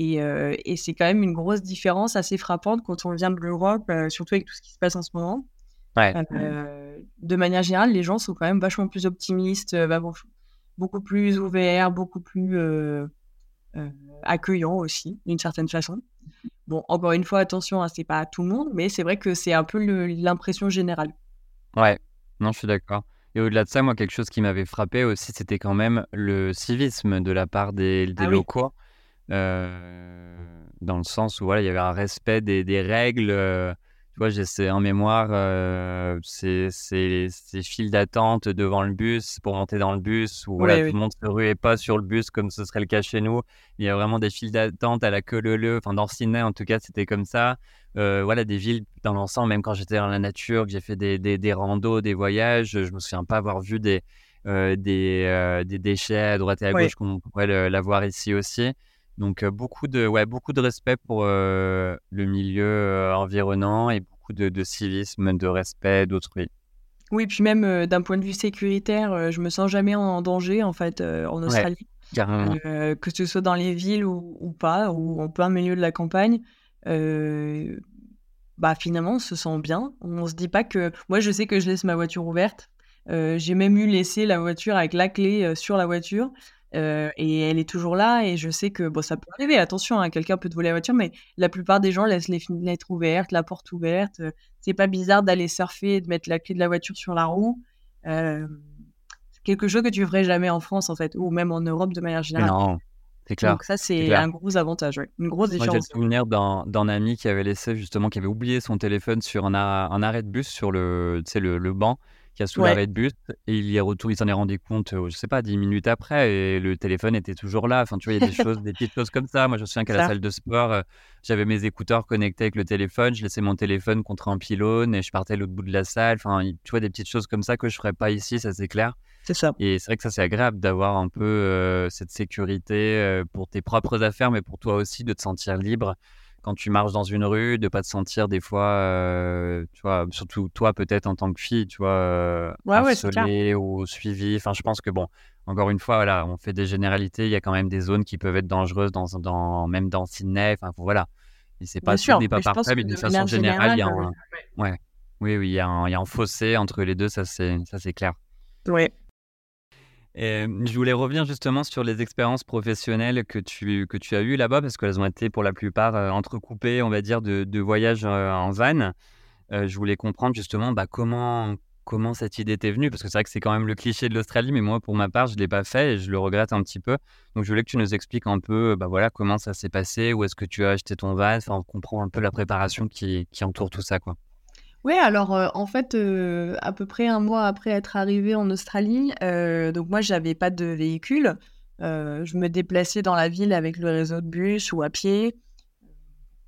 Et, et c'est quand même une grosse différence assez frappante quand on vient de l'Europe, surtout avec tout ce qui se passe en ce moment. Euh, de manière générale, les gens sont quand même vachement plus optimistes, euh, bah, beaucoup plus ouverts, beaucoup plus euh, accueillants aussi, d'une certaine façon. Bon, encore une fois, attention, hein, c'est pas tout le monde, mais c'est vrai que c'est un peu l'impression générale. Ouais, non, je suis d'accord. Et au-delà de ça, moi, quelque chose qui m'avait frappé aussi, c'était quand même le civisme de la part des, ah locaux. Dans le sens où voilà, il y avait un respect des, des règles vois, j'ai en mémoire euh, ces, ces, files d'attente devant le bus pour monter dans le bus où voilà, tout le monde se ruait pas sur le bus comme ce serait le cas chez nous. Il y a vraiment des files d'attente à la queue leu Enfin, dans Sydney, en tout cas, c'était comme ça. Euh, voilà, des villes dans l'ensemble, même quand j'étais dans la nature, que j'ai fait des, des, des, randos, des voyages, je me souviens pas avoir vu des, euh, des, des, déchets à droite et à gauche comme on pourrait l'avoir ici aussi. Donc beaucoup de ouais beaucoup de respect pour le milieu environnant et beaucoup de, civisme, de respect d'autrui. Oui, puis même d'un point de vue sécuritaire, je me sens jamais en danger en fait en Australie, que ce soit dans les villes ou, pas, ou en plein milieu de la campagne. bah finalement, on se sent bien. On se dit pas que moi, je sais que je laisse ma voiture ouverte. j'ai même eu laissé la voiture avec la clé sur la voiture et elle est toujours là et je sais que bon, ça peut arriver, attention, hein, quelqu'un peut te voler la voiture, mais la plupart des gens laissent les fenêtres ouvertes, la porte ouverte. c'est pas bizarre d'aller surfer et de mettre la clé de la voiture sur la roue. c'est quelque chose que tu ferais jamais en France, en fait, ou même en Europe de manière générale. non, c'est clair. Donc ça, c'est un gros avantage, une grosse différence. Moi, j'ai le souvenir d'un ami qui avait laissé justement, qui avait oublié son téléphone sur un, arrêt de bus sur le, le, le banc qui a sous l'arrêt de bus et il y est retour, il s'en est rendu compte, je sais pas, dix minutes après et le téléphone était toujours là. Enfin, tu vois, il y a des choses, des petites choses comme ça. Moi, je me souviens qu'à la salle de sport, j'avais mes écouteurs connectés avec le téléphone, je laissais mon téléphone contre un pylône et je partais à l'autre bout de la salle. Enfin, tu vois, des petites choses comme ça que je ferais pas ici, ça c'est clair. C'est ça. Et c'est vrai que ça c'est agréable d'avoir un peu cette sécurité pour tes propres affaires, mais pour toi aussi de te sentir libre quand tu marches dans une rue, de pas te sentir des fois, euh, tu vois, surtout toi peut-être en tant que fille, tu vois, euh, ou suivie. Enfin, je pense que bon, encore une fois, voilà, on fait des généralités. Il y a quand même des zones qui peuvent être dangereuses, dans, dans même dans Sydney. Enfin, voilà. Et c'est pas sûr, n'est pas parfait, mais d'une façon générale, il y a un, ouais. oui, oui, il y, a un, il y a un fossé entre les deux, ça c'est, ça c'est clair. Ouais je voulais revenir justement sur les expériences professionnelles que tu, que tu as eues là-bas, parce qu'elles ont été pour la plupart euh, entrecoupées, on va dire, de, de voyages euh, en van. Euh, je voulais comprendre justement bah, comment, comment cette idée t'est venue, parce que c'est vrai que c'est quand même le cliché de l'Australie, mais moi, pour ma part, je ne l'ai pas fait et je le regrette un petit peu. Donc, je voulais que tu nous expliques un peu bah, voilà, comment ça s'est passé, où est-ce que tu as acheté ton van, enfin, on comprend un peu la préparation qui, qui entoure tout ça. quoi. Oui, alors, en fait, à peu près un mois après être arrivée en Australie, donc moi j'avais pas de véhicule. je me déplaçais dans la ville avec le réseau de bus ou à pied.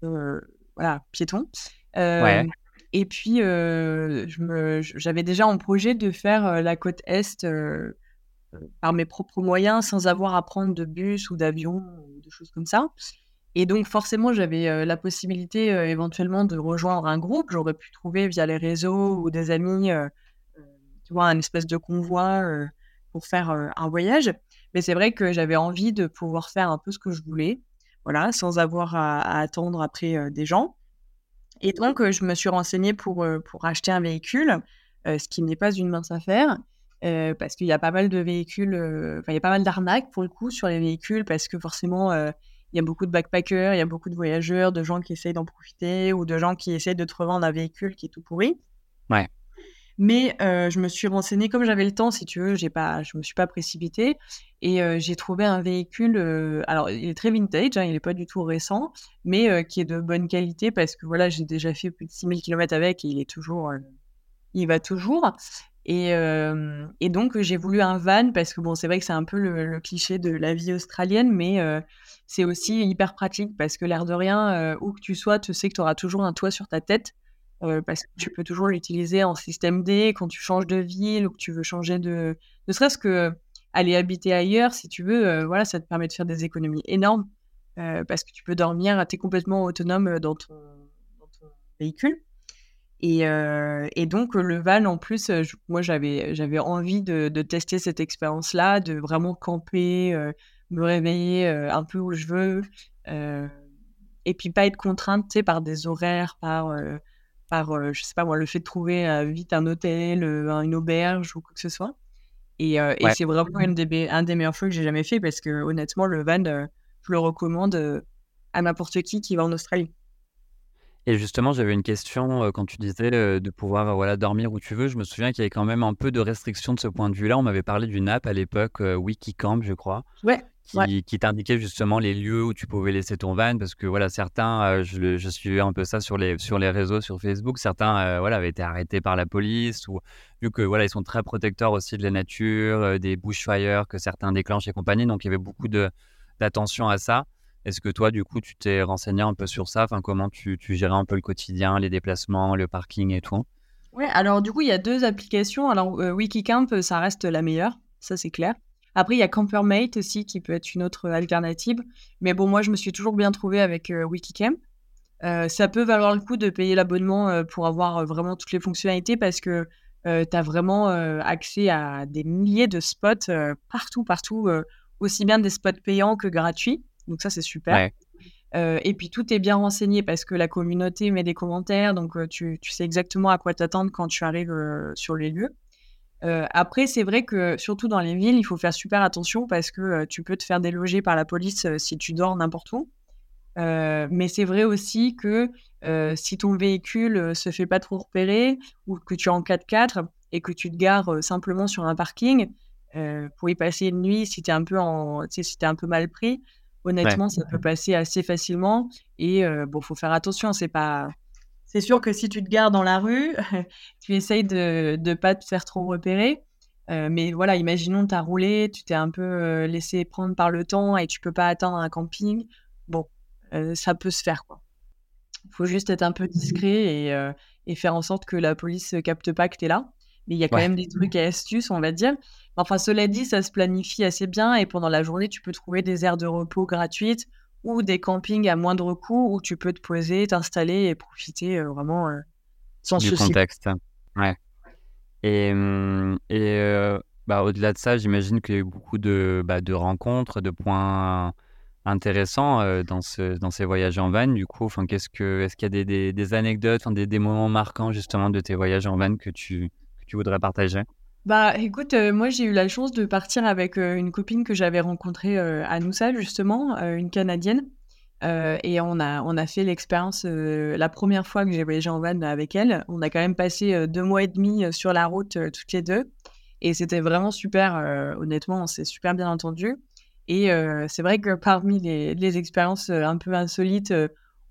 voilà, piéton. et puis, j'avais déjà en projet de faire, la côte est, par mes propres moyens sans avoir à prendre de bus ou d'avion ou de choses comme ça. Et donc, forcément, j'avais la possibilité éventuellement de rejoindre un groupe. J'aurais pu trouver via les réseaux ou des amis, tu vois, un espèce de convoi pour faire un voyage. Mais c'est vrai que j'avais envie de pouvoir faire un peu ce que je voulais, voilà, sans avoir à, attendre après des gens. Et donc, je me suis renseignée pour, pour acheter un véhicule, ce qui n'est pas une mince affaire. parce qu'il y a pas mal de véhicules, enfin, il y a pas mal d'arnaques pour le coup sur les véhicules, parce que forcément, il y a beaucoup de backpackers, il y a beaucoup de voyageurs, de gens qui essayent d'en profiter ou de gens qui essayent de te revendre un véhicule qui est tout pourri. Ouais. Mais je me suis renseignée comme j'avais le temps, si tu veux, j'ai pas, je me suis pas précipitée et j'ai trouvé un véhicule. alors, il est très vintage, hein, il est pas du tout récent, mais qui est de bonne qualité parce que voilà, j'ai déjà fait plus de 6000 km avec et il est toujours, il va toujours. Et, et donc, j'ai voulu un van parce que bon, c'est vrai que c'est un peu le, cliché de la vie australienne, mais c'est aussi hyper pratique parce que l'air de rien, où que tu sois, tu sais que tu auras toujours un toit sur ta tête. parce que tu peux toujours l'utiliser en système D quand tu changes de ville ou que tu veux changer de. Ne serait-ce que aller habiter ailleurs, si tu veux, voilà, ça te permet de faire des économies énormes parce que tu peux dormir, tu es complètement autonome dans ton, dans ton véhicule. Et, donc, le van, en plus, moi, j'avais, j'avais envie de, tester cette expérience-là, de vraiment camper, me réveiller un peu où je veux, et puis pas être contrainte, par des horaires, par, par je sais pas moi, le fait de trouver vite un hôtel, une auberge ou quoi que ce soit. Et, c'est vraiment une des, un des meilleurs choix que j'ai jamais fait parce que, honnêtement, le van, je le recommande à n'importe qui qui va en Australie. Et justement, j'avais une question quand tu disais de pouvoir voilà, dormir où tu veux. Je me souviens qu'il y avait quand même un peu de restrictions de ce point de vue-là. On m'avait parlé d'une app à l'époque, Wikicamp, je crois, Ouais, qui, t'indiquait justement les lieux où tu pouvais laisser ton van. Parce que voilà, certains, je, je suivais un peu ça sur les, sur les réseaux, sur Facebook, certains voilà, avaient été arrêtés par la police ou vu que voilà, ils sont très protecteurs aussi de la nature, des bushfires que certains déclenchent et compagnie. Donc il y avait beaucoup d'attention à ça. Est-ce que toi, du coup, tu t'es renseigné un peu sur ça? Enfin, Comment tu, tu gérais un peu le quotidien, les déplacements, le parking et tout? Oui, alors du coup, il y a deux applications. Alors, euh, Wikicamp, ça reste la meilleure, ça c'est clair. Après, il y a Campermate aussi, qui peut être une autre alternative. Mais bon, moi, je me suis toujours bien trouvé avec euh, Wikicamp. Euh, ça peut valoir le coup de payer l'abonnement pour avoir vraiment toutes les fonctionnalités parce que tu as vraiment accès à des milliers de spots partout, partout, aussi bien des spots payants que gratuits. Donc ça, c'est super. et puis tout est bien renseigné parce que la communauté met des commentaires, donc tu, sais exactement à quoi t'attendre quand tu arrives sur les lieux. après, c'est vrai que surtout dans les villes, il faut faire super attention parce que tu peux te faire déloger par la police si tu dors n'importe où. mais c'est vrai aussi que si ton véhicule se fait pas trop repérer ou que tu es en 4x4 et que tu te gares simplement sur un parking pour y passer une nuit, si tu es un peu en, si es un peu mal pris, Honnêtement, ça peut passer assez facilement. Et bon, faut faire attention. C'est pas. C'est sûr que si tu te gardes dans la rue, [LAUGHS] tu essayes de ne pas te faire trop repérer. mais voilà, imaginons tu as roulé, tu t'es un peu laissé prendre par le temps et tu peux pas attendre un camping. Bon, ça peut se faire quoi. Il faut juste être un peu discret et, et, faire en sorte que la police ne capte pas que tu es là. Mais il y a quand même des trucs et astuces, on va dire. Enfin, cela dit, ça se planifie assez bien et pendant la journée, tu peux trouver des aires de repos gratuites ou des campings à moindre coût où tu peux te poser, t'installer et profiter euh, vraiment euh, sans du contexte. Ouais. Et, mmh, et euh, bah, au-delà de ça, j'imagine qu'il y a eu beaucoup de, bah, de rencontres, de points intéressants dans, ce, dans ces voyages en van. Du coup, enfin, qu'est-ce que, est-ce qu'il y a des, des, anecdotes, des, des moments marquants justement de tes voyages en van que tu, tu voudrais partager? Bah écoute, euh, moi j'ai eu la chance de partir avec euh, une copine que j'avais rencontrée euh, à Noussa justement, une Canadienne. et on a, on a fait l'expérience la première fois que j'ai voyagé en van avec elle. On a quand même passé deux mois et demi sur la route toutes les deux. Et c'était vraiment super, honnêtement, on s'est super bien entendu. Et c'est vrai que parmi les, les expériences un peu insolites,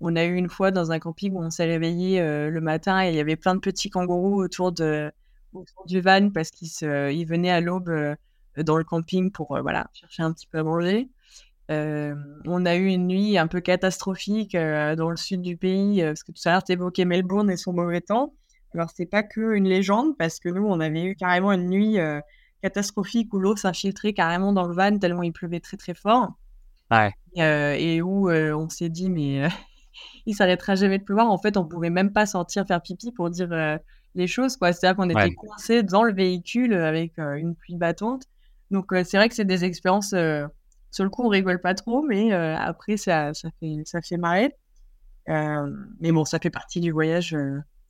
on a eu une fois dans un camping où on s'est réveillé le matin et il y avait plein de petits kangourous autour de, autour du van parce qu'ils il venaient à l'aube euh, dans le camping pour euh, voilà, chercher un petit peu à manger. Euh, on a eu une nuit un peu catastrophique dans le sud du pays, parce que tout à l'heure, tu évoquais Melbourne et son mauvais temps. Alors, c'est pas que une légende, parce que nous, on avait eu carrément une nuit catastrophique où l'eau s'infiltrait carrément dans le van tellement il pleuvait très très fort. Ouais. et où on s'est dit, mais [LAUGHS] il s'arrêtera jamais de pleuvoir. En fait, on pouvait même pas sortir faire pipi pour dire les choses. Quoi. C'est-à-dire qu'on était coincé dans le véhicule avec une pluie battante. Donc, c'est vrai que c'est des expériences. sur le coup, on rigole pas trop, mais après, ça, ça, fait, ça fait marrer. mais bon, ça fait partie du voyage.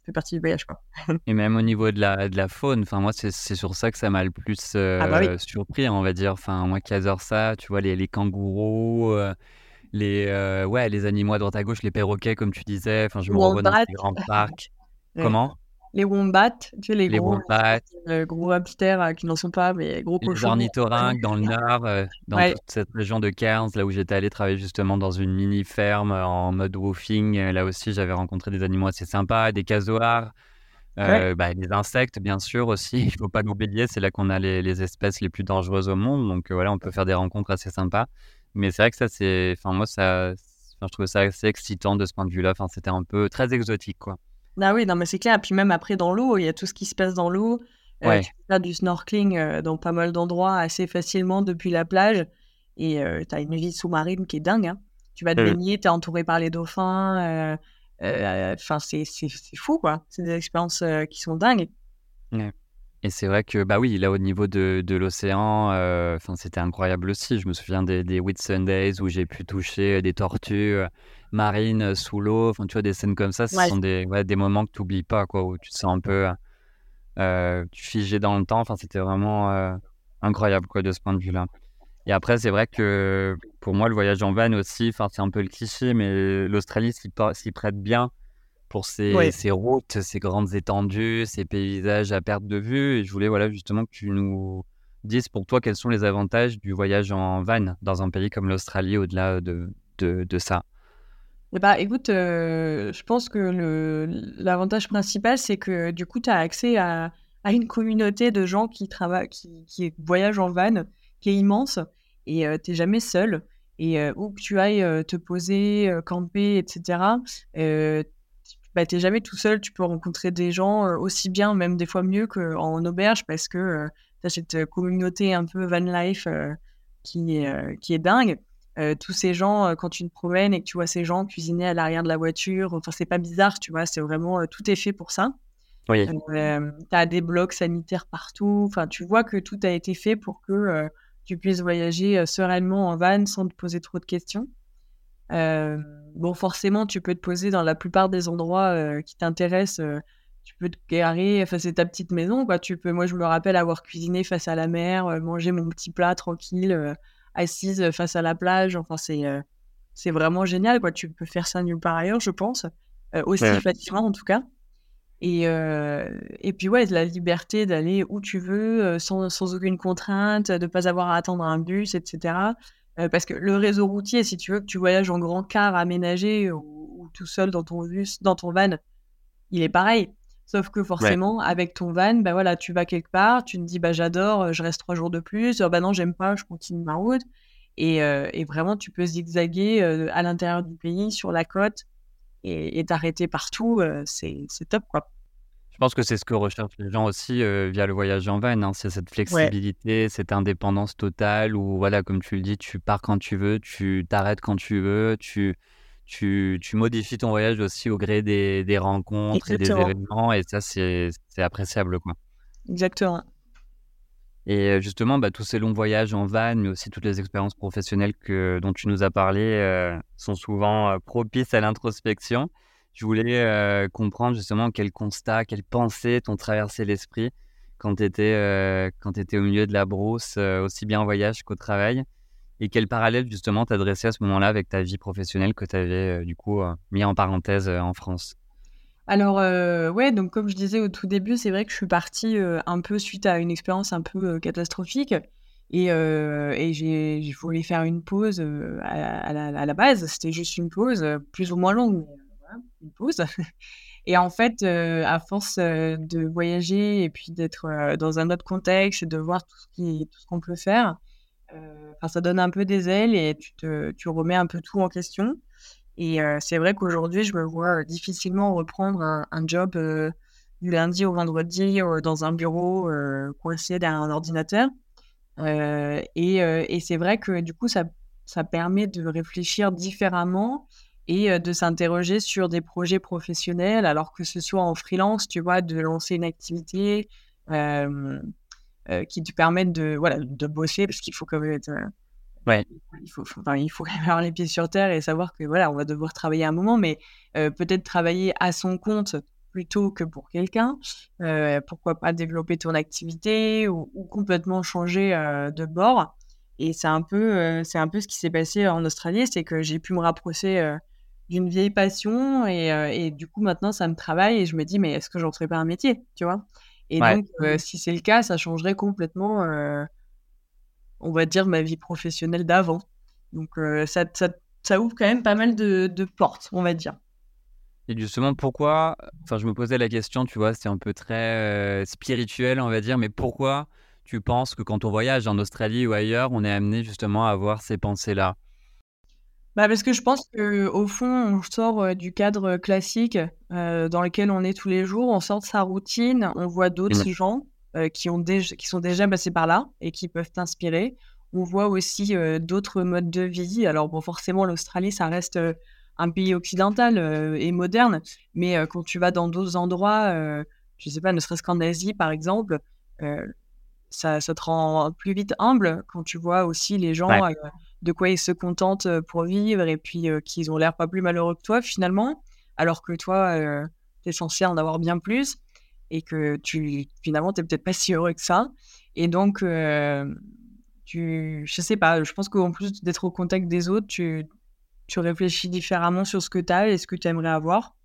fait partie du voyage, quoi. [LAUGHS] Et même au niveau de la, de la faune, enfin, moi, c'est sur ça que ça m'a le plus ah bah surpris, on va dire. Enfin, moi qui adore ça, tu vois, les, les kangourous, les, ouais, les animaux à droite à gauche, les perroquets, comme tu disais. Enfin, je me revois dans ces grands parcs. [LAUGHS] Comment? Les wombats, tu sais, les, Les gros, wombats. euh, gros hamsters euh, qui n'en sont pas, mais gros Les cochons. ornithorynques dans le [LAUGHS] nord, euh, dans Ouais, toute cette région de Cairns, là où j'étais allé travailler justement dans une mini ferme euh, en mode woofing. euh, Là aussi, j'avais rencontré des animaux assez sympas, des casoars, ouais. euh, bah, des insectes bien sûr aussi. Il faut pas l'oublier, c'est là qu'on a les, les espèces les plus dangereuses au monde. Donc euh, voilà, on peut faire des rencontres assez sympas. Mais c'est vrai que ça, c'est, enfin moi, ça, enfin, je trouve ça assez excitant de ce point de vue-là. Enfin, c'était un peu très exotique, quoi. Ah oui, non, mais c'est clair. Et puis même après, dans l'eau, il y a tout ce qui se passe dans l'eau. Euh, Ouais, tu peux faire du snorkeling euh, dans pas mal d'endroits assez facilement depuis la plage. Et tu as une vie sous-marine qui est dingue. hein. Tu vas te baigner, tu es entouré par les dauphins. euh, euh, Enfin, c'est fou, quoi. C'est des expériences euh, qui sont dingues. Ouais. Et c'est vrai que, bah oui, là, au niveau de, de l'océan, euh, enfin, c'était incroyable aussi. Je me souviens des, des Whitsundays où j'ai pu toucher euh, des tortues euh, marines euh, sous l'eau. Enfin, tu vois, des scènes comme ça, ce Ouais, sont des, ouais, des moments que tu n'oublies pas, quoi, où tu te sens un peu euh, tu figé dans le temps. Enfin, c'était vraiment euh, incroyable, quoi, de ce point de vue-là. Et après, c'est vrai que pour moi, le voyage en van aussi, enfin, c'est un peu le cliché, mais l'Australie s'y prête bien pour ses, ouais. ses routes, ses grandes étendues, ses paysages à perte de vue. Et je voulais voilà, justement que tu nous dises pour toi quels sont les avantages du voyage en van dans un pays comme l'Australie au-delà de, de, de ça. Eh bah, écoute, euh, je pense que l'avantage principal, c'est que du coup, tu as accès à, à une communauté de gens qui travaillent, qui, qui voyagent en van, qui est immense, et tu t'es jamais seul. Et euh, où que tu ailles euh, te poser, euh, camper, etc., euh, tu- bah, t'es jamais tout seul. Tu peux rencontrer des gens euh, aussi bien, même des fois mieux qu'en auberge, parce que tu as cette euh, communauté un peu van life euh, qui est, euh, qui est dingue. Euh, tous ces gens, euh, quand tu te promènes et que tu vois ces gens cuisiner à l'arrière de la voiture, enfin, c'est pas bizarre, tu vois, c'est vraiment, euh, tout est fait pour ça. Oui, tu as des blocs sanitaires partout, enfin, tu vois que tout a été fait pour que tu puisses voyager sereinement en van sans te poser trop de questions. Bon, forcément, tu peux te poser dans la plupart des endroits qui t'intéressent. tu peux te garer, enfin, c'est ta petite maison, quoi. Tu peux, moi, je me rappelle avoir cuisiné face à la mer, manger mon petit plat tranquille, assise euh, face à la plage. Enfin, c'est euh, c'est vraiment génial, quoi. Tu peux faire ça nulle part ailleurs, je pense. Euh, aussi Ouais. facilement, en tout cas. Et, euh, et puis, ouais, la liberté d'aller où tu veux, sans, sans aucune contrainte, de pas avoir à attendre un bus, etc. Euh, parce que le réseau routier, si tu veux que tu voyages en grand car aménagé ou, ou tout seul dans ton bus, dans ton van, il est pareil. Sauf que ouais, forcément, avec ton van, bah voilà, tu vas quelque part, tu te dis, bah j'adore, euh, je reste trois jours de plus, Euh, bah non, j'aime pas, je continue ma route. Et, euh, et vraiment, tu peux zigzaguer euh, à l'intérieur du pays, sur la côte, et et t'arrêter partout, euh, c'est c'est top, quoi. Je pense que c'est ce que recherchent les gens aussi euh, via le voyage en van. hein. C'est cette Ouais, flexibilité, cette indépendance totale où, voilà, comme tu le dis, tu pars quand tu veux, tu t'arrêtes quand tu veux, tu, tu, tu modifies ton voyage aussi au gré des, des rencontres et des événements. Et ça, c'est, appréciable, quoi. exactement. Et justement, bah, tous ces longs voyages en van, mais aussi toutes les expériences professionnelles que, dont tu nous as parlé, euh, sont souvent euh, propices à l'introspection. Je voulais euh, comprendre justement quels constats, quelles pensées t'ont traversé l'esprit quand tu étais, étais au milieu de la brousse, aussi bien en voyage qu'au travail, et quel parallèle justement t'adressais à ce moment-là avec ta vie professionnelle que tu avais du coup euh, mis en parenthèse euh, en France? Alors, euh, ouais, donc comme je disais au tout début, c'est vrai que je suis partie euh, un peu suite à une expérience un peu euh, catastrophique. Et, euh, j'ai, voulu faire une pause euh, à, la, base. C'était juste une pause, euh, plus ou moins longue, mais euh, une pause. [LAUGHS] Et en fait, euh, à force euh, de voyager et puis d'être euh, dans un autre contexte de voir tout ce qu'on peut faire, euh, enfin, ça donne un peu des ailes et tu te, tu remets un peu tout en question. Et euh, c'est vrai qu'aujourd'hui, je me vois euh, difficilement reprendre un, job euh, du lundi au vendredi euh, dans un bureau euh, coincé derrière un ordinateur. Euh, et euh, et c'est vrai que du coup, ça, ça permet de réfléchir différemment et euh, de s'interroger sur des projets professionnels, alors que ce soit en freelance, tu vois, de lancer une activité euh, qui te permette de, voilà, de bosser, parce qu'il faut quand même être, euh, Ouais, il faut, enfin, il faut avoir les pieds sur terre et savoir que voilà, on va devoir travailler un moment, mais euh, peut-être travailler à son compte plutôt que pour quelqu'un. Euh, pourquoi pas développer ton activité ou, ou complètement changer euh, de bord. Et c'est un peu, c'est un peu ce qui s'est passé en Australie, c'est que j'ai pu me rapprocher d'une vieille passion et, et, du coup maintenant ça me travaille et je me dis mais est-ce que j'en ferais pas un métier, tu vois? Et donc si c'est le cas, ça changerait complètement, on va dire ma vie professionnelle d'avant. Donc ça, ça, ça, ouvre quand même pas mal de, de portes, on va dire. Et justement, pourquoi Enfin, je me posais la question, tu vois, c'est un peu très spirituel, on va dire, mais pourquoi tu penses que quand on voyage en Australie ou ailleurs, on est amené justement à avoir ces pensées-là? Bah parce que je pense qu'au fond, on sort du cadre classique dans lequel on est tous les jours, on sort de sa routine, on voit d'autres mmh. gens qui, ont qui sont déjà passés par là et qui peuvent t'inspirer. On voit aussi d'autres modes de vie. Alors bon, forcément, l'Australie, ça reste un pays occidental et moderne, mais quand tu vas dans d'autres endroits, je ne sais pas, ne serait-ce qu'en Asie, par exemple, ça, ça, te rend plus vite humble quand tu vois aussi les gens de quoi ils se contentent pour vivre et puis qu'ils ont l'air pas plus malheureux que toi finalement, alors que toi, tu es censé en avoir bien plus et que tu finalement, tu peut-être pas si heureux que ça. Et donc, tu, je sais pas, je pense qu'en plus d'être au contact des autres, tu, tu réfléchis différemment sur ce que tu as et ce que tu aimerais avoir.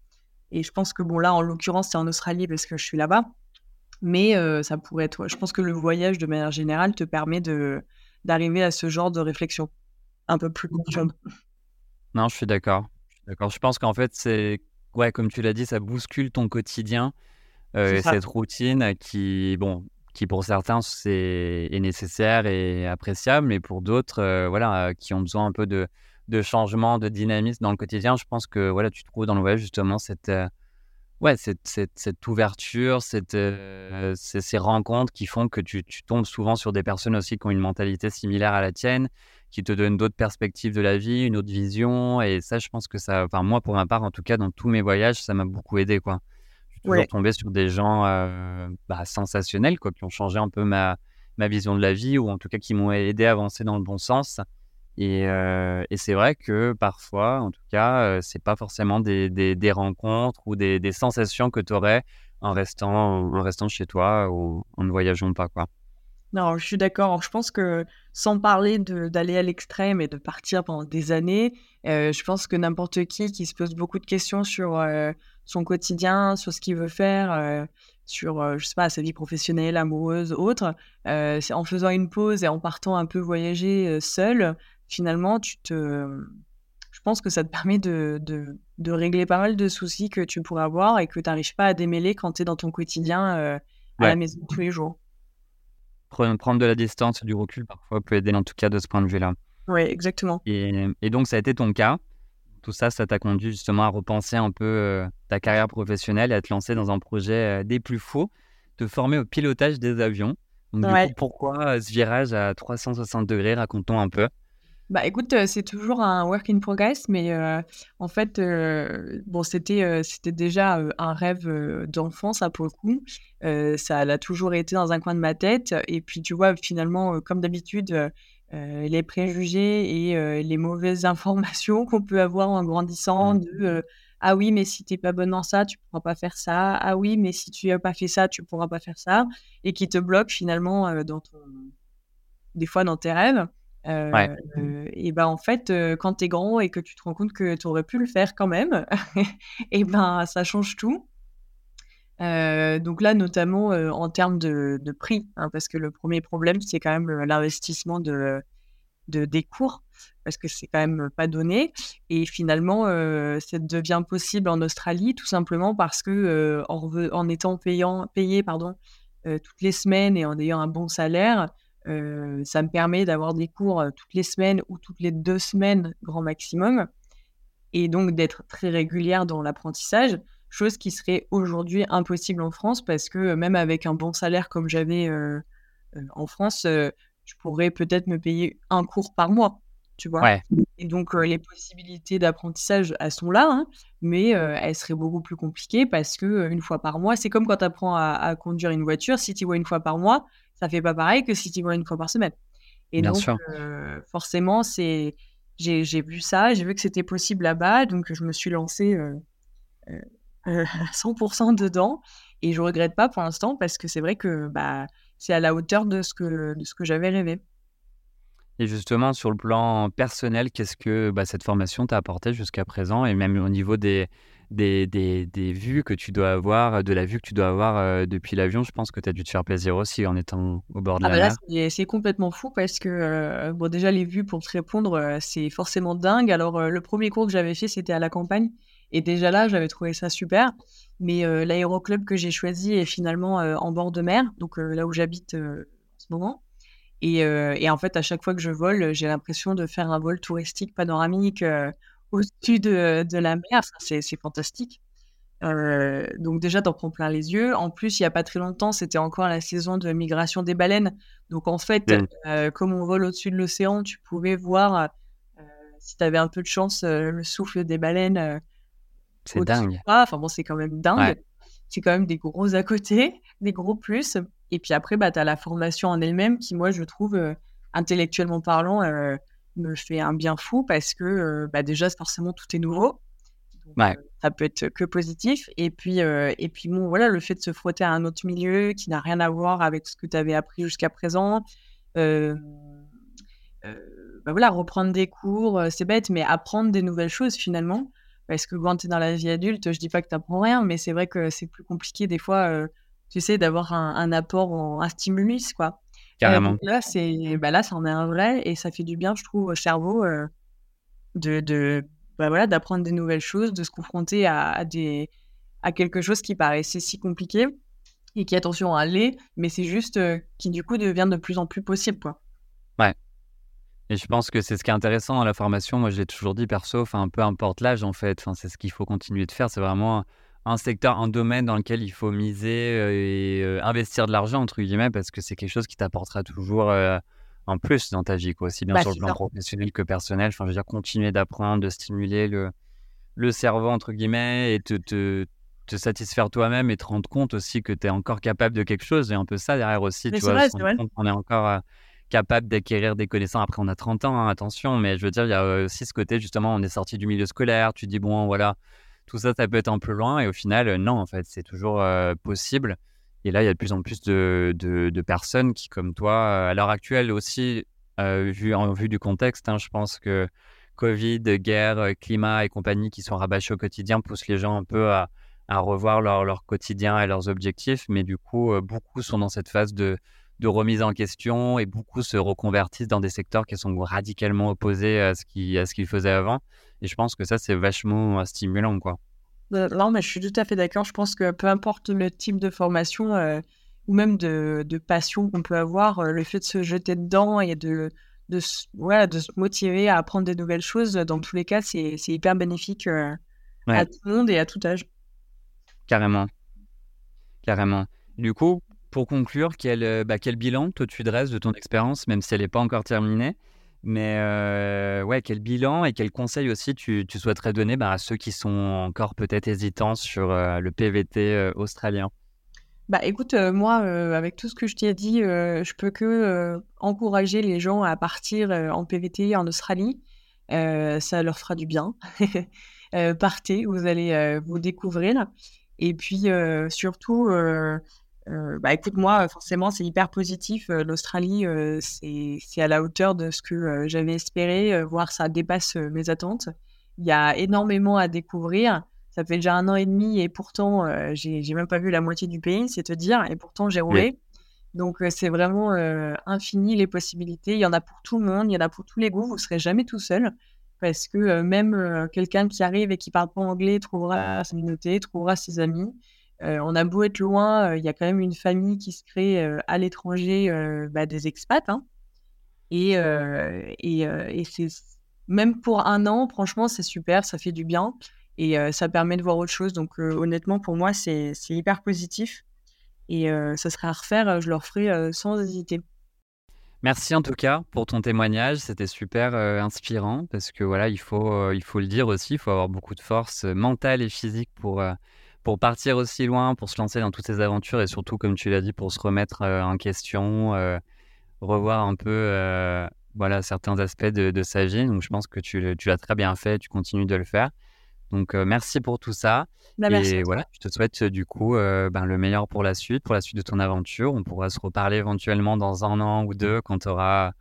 Et je pense que, bon, là, en l'occurrence, c'est en Australie parce que je suis là-bas. Mais ça pourrait être. Je pense que le voyage, de manière générale, te permet d'arriver à ce genre de réflexion un peu plus profonde. Non, je suis d'accord. D'accord. Je pense qu'en fait, c'est ouais, comme tu l'as dit, ça bouscule ton quotidien. Euh, cette routine qui, bon, qui pour certains c'est est nécessaire et appréciable, mais pour d'autres, euh, voilà, qui ont besoin un peu de, de changement, de dynamisme dans le quotidien, je pense que voilà, tu trouves dans le voyage justement cette, euh, ouais, cette, cette, cette, ouverture, cette, euh, ces, rencontres qui font que tu, tu, tombes souvent sur des personnes aussi qui ont une mentalité similaire à la tienne, qui te donnent d'autres perspectives de la vie, une autre vision. Et ça, je pense que ça, enfin moi pour ma part, en tout cas, dans tous mes voyages, ça m'a beaucoup aidé, quoi. Je suis toujours tombé sur des gens euh, bah, sensationnels, quoi, qui ont changé un peu ma, ma vision de la vie, ou en tout cas qui m'ont aidé à avancer dans le bon sens. Et, euh, et c'est vrai que parfois, en tout cas, euh, c'est pas forcément des, des, rencontres ou des, sensations que tu aurais en restant, en restant chez toi ou en ne voyageant pas, quoi. Non, je suis d'accord. Je pense que sans parler d'aller à l'extrême et de partir pendant des années, euh, je pense que n'importe qui qui se pose beaucoup de questions sur son quotidien, sur ce qu'il veut faire, sur, je sais pas, sa vie professionnelle, amoureuse, autre, en faisant une pause et en partant un peu voyager seul, finalement, tu te... je pense que ça te permet de, de, régler pas mal de soucis que tu pourrais avoir et que tu n'arrives pas à démêler quand tu es dans ton quotidien euh, à la maison tous les jours. Prendre de la distance, du recul, parfois peut aider en tout cas de ce point de vue-là. Oui, exactement. Et, et, donc, ça a été ton cas. Tout ça, ça t'a conduit justement à repenser un peu euh, ta carrière professionnelle et à te lancer dans un projet euh, des plus faux, te former au pilotage des avions. Donc, du coup, pourquoi ce virage à 360 degrés? Racontons un peu. Bah écoute, c'est toujours un work in progress, mais en fait, bon, c'était c'était déjà un rêve d'enfant, ça pour le coup. ça l'a toujours été dans un coin de ma tête. Et puis, tu vois, finalement, comme d'habitude, les préjugés et les mauvaises [LAUGHS] informations qu'on peut avoir en grandissant de ah oui, mais si tu n'es pas bonne dans ça, tu pourras pas faire ça. Ah oui, mais si tu n'as pas fait ça, tu pourras pas faire ça. Et qui te bloquent finalement dans ton... des fois dans tes rêves. Euh, et ben en fait, euh, quand tu es grand et que tu te rends compte que tu aurais pu le faire quand même, [LAUGHS] et ben ça change tout. Euh, donc là, notamment en termes de, prix, hein, parce que le premier problème, c'est quand même l'investissement de, de, des cours, parce que c'est quand même pas donné. Et finalement, ça devient possible en Australie, tout simplement parce que en, en, étant payant, payé pardon, toutes les semaines et en ayant un bon salaire, ça me permet d'avoir des cours toutes les semaines ou toutes les deux semaines, grand maximum, et donc d'être très régulière dans l'apprentissage, chose qui serait aujourd'hui impossible en France parce que même avec un bon salaire comme j'avais en France, je pourrais peut-être me payer un cours par mois, tu vois? Et donc les possibilités d'apprentissage, elles sont là, hein, mais elles seraient beaucoup plus compliquées parce que une fois par mois, c'est comme quand tu apprends à, à, conduire une voiture, si tu vois une fois par mois, ça fait pas pareil que si tu vois une fois par semaine. Et donc, forcément, c'est j'ai vu ça, j'ai vu que c'était possible là-bas, donc je me suis lancée euh, [LAUGHS] à 100% dedans. Et je regrette pas pour l'instant parce que c'est vrai que bah, c'est à la hauteur de ce que, de ce que j'avais rêvé. Et justement, sur le plan personnel, qu'est-ce que bah, cette formation t'a apporté jusqu'à présent et même au niveau des, des, des, des, vues que tu dois avoir, de la vue que tu dois avoir euh, depuis l'avion, je pense que tu as dû te faire plaisir aussi en étant au bord de ah la bah mer. c'est complètement fou parce que, euh, bon, déjà, les vues, pour te répondre, euh, c'est forcément dingue. Alors, le premier cours que j'avais fait, c'était à la campagne. Et déjà là, j'avais trouvé ça super. Mais l'aéroclub que j'ai choisi est finalement en bord de mer, donc là où j'habite en ce moment. Et, et, en fait, à chaque fois que je vole, j'ai l'impression de faire un vol touristique panoramique au-dessus de, de, la mer. C'est fantastique. Euh, donc déjà, t'en prends plein les yeux. En plus, il n'y a pas très longtemps, c'était encore la saison de migration des baleines. Donc en fait, mmh. euh, comme on vole au-dessus de l'océan, tu pouvais voir, euh, si tu avais un peu de chance, le souffle des baleines. c'est dingue. Enfin bon, c'est quand même dingue. C'est quand même des gros à côté, [LAUGHS] des gros plus. Et puis après, bah, tu as la formation en elle-même qui, moi, je trouve, intellectuellement parlant, me fait un bien fou parce que bah, déjà, forcément, tout est nouveau. ça peut être que positif. Et puis, et puis bon, voilà, le fait de se frotter à un autre milieu qui n'a rien à voir avec ce que tu avais appris jusqu'à présent. bah voilà, reprendre des cours, c'est bête, mais apprendre des nouvelles choses finalement. Parce que quand tu es dans la vie adulte, je dis pas que tu apprends rien, mais c'est vrai que c'est plus compliqué des fois, tu sais, d'avoir un, un, apport, un stimulus, quoi. Carrément. là, c'est, bah là, ça en est un vrai et ça fait du bien, je trouve, au cerveau de, de bah voilà, d'apprendre des nouvelles choses, de se confronter à, des, à quelque chose qui paraissait si compliqué et qui, attention, à l'est, mais c'est juste qui, du coup, devient de plus en plus possible, quoi. Ouais. Et je pense que c'est ce qui est intéressant dans la formation. Moi, je l'ai toujours dit perso, enfin, peu importe l'âge, en fait. Enfin, c'est ce qu'il faut continuer de faire. C'est vraiment un secteur, un domaine dans lequel il faut miser euh, et euh, investir de l'argent, entre guillemets, parce que c'est quelque chose qui t'apportera toujours euh, en plus dans ta vie, quoi, aussi bien bah, sur le plan professionnel que personnel. Enfin, je veux dire, continuer d'apprendre, de stimuler le, le cerveau, entre guillemets, et te, te, te satisfaire toi-même et te rendre compte aussi que tu es encore capable de quelque chose. Et un peu ça derrière aussi, tu vois, on est encore capable d'acquérir des connaissances. Après, on a 30 ans, hein, attention, mais je veux dire, il y a aussi ce côté, justement, on est sorti du milieu scolaire, tu dis, bon, voilà tout ça, ça peut être un peu loin. Et au final, euh, non, en fait, c'est toujours euh, possible. Et là, il y a de plus en plus de, personnes qui, comme toi, euh, à l'heure actuelle aussi, vu, en vue du contexte, hein, je pense que Covid, guerre, climat et compagnie qui sont rabâchés au quotidien poussent les gens un peu à, revoir leur, quotidien et leurs objectifs. Mais du coup, beaucoup sont dans cette phase de remise en question et beaucoup se reconvertissent dans des secteurs qui sont radicalement opposés à ce qu'ils faisaient avant. Et je pense que ça, c'est vachement euh, stimulant, quoi. Non, mais je suis tout à fait d'accord. Je pense que peu importe le type de formation euh, ou même de, passion qu'on peut avoir, euh, le fait de se jeter dedans et de, de, de se motiver à apprendre des nouvelles choses, dans tous les cas, c'est hyper bénéfique à tout le monde et à tout âge. Carrément. Carrément. Du coup, pour conclure, quel, bah, quel bilan toi tu dresses de ton expérience, même si elle n'est pas encore terminée? Mais ouais, quel bilan et quel conseil aussi tu, souhaiterais donner bah, à ceux qui sont encore peut-être hésitants sur le PVT australien? Bah écoute, moi, avec tout ce que je t'ai dit, je peux que encourager les gens à partir en PVT en Australie. ça leur fera du bien. [LAUGHS] partez, vous allez vous découvrir. Et puis surtout, euh, bah écoute, moi, forcément, c'est hyper positif. Euh, L'Australie, euh, c'est à la hauteur de ce que j'avais espéré, voire ça dépasse mes attentes. Il y a énormément à découvrir. Ça fait déjà un an et demi et pourtant, j'ai même pas vu la moitié du pays, c'est te dire. Et pourtant, j'ai roulé. Donc, c'est vraiment infini les possibilités. Il y en a pour tout le monde, il y en a pour tous les goûts. Vous serez jamais tout seul. Parce que même quelqu'un qui arrive et qui parle pas anglais trouvera sa communauté, trouvera ses amis. Euh, on a beau être loin, euh, il y a quand même une famille qui se crée euh, à l'étranger, bah, des expats. Hein. Et, et, c'est même pour un an, franchement, c'est super, ça fait du bien et ça permet de voir autre chose. Donc honnêtement, pour moi, c'est hyper positif. Et ça serait à refaire, je le referai sans hésiter. Merci en tout cas pour ton témoignage, c'était super inspirant parce que voilà, il faut, il faut le dire aussi, il faut avoir beaucoup de force mentale et physique pour pour partir aussi loin, pour se lancer dans toutes ces aventures et surtout, comme tu l'as dit, pour se remettre euh, en question, euh, revoir un peu euh, voilà, certains aspects de, sa vie. Donc, je pense que tu, l'as très bien fait, tu continues de le faire. Donc, merci pour tout ça. Bah, et voilà, je te souhaite du coup ben, le meilleur pour la suite, pour la suite de ton aventure. On pourra se reparler éventuellement dans un an ou deux quand tu auras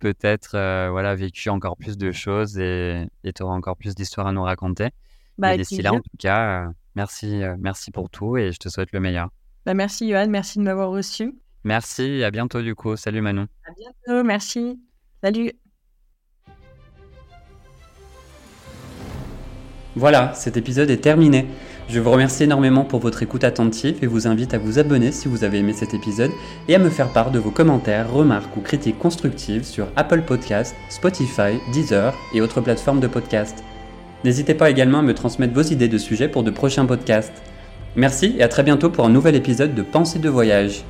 peut-être voilà, vécu encore plus de choses et tu auras encore plus d'histoires à nous raconter. Bah, d'ici là, en tout cas, merci, merci pour tout et je te souhaite le meilleur. Bah, merci Johan, merci de m'avoir reçu. Merci, à bientôt du coup. Salut Manon. À bientôt, merci. Salut. Voilà, cet épisode est terminé. Je vous remercie énormément pour votre écoute attentive et vous invite à vous abonner si vous avez aimé cet épisode et à me faire part de vos commentaires, remarques ou critiques constructives sur Apple Podcasts, Spotify, Deezer et autres plateformes de podcast. N'hésitez pas également à me transmettre vos idées de sujets pour de prochains podcasts. Merci et à très bientôt pour un nouvel épisode de Pensée de voyage.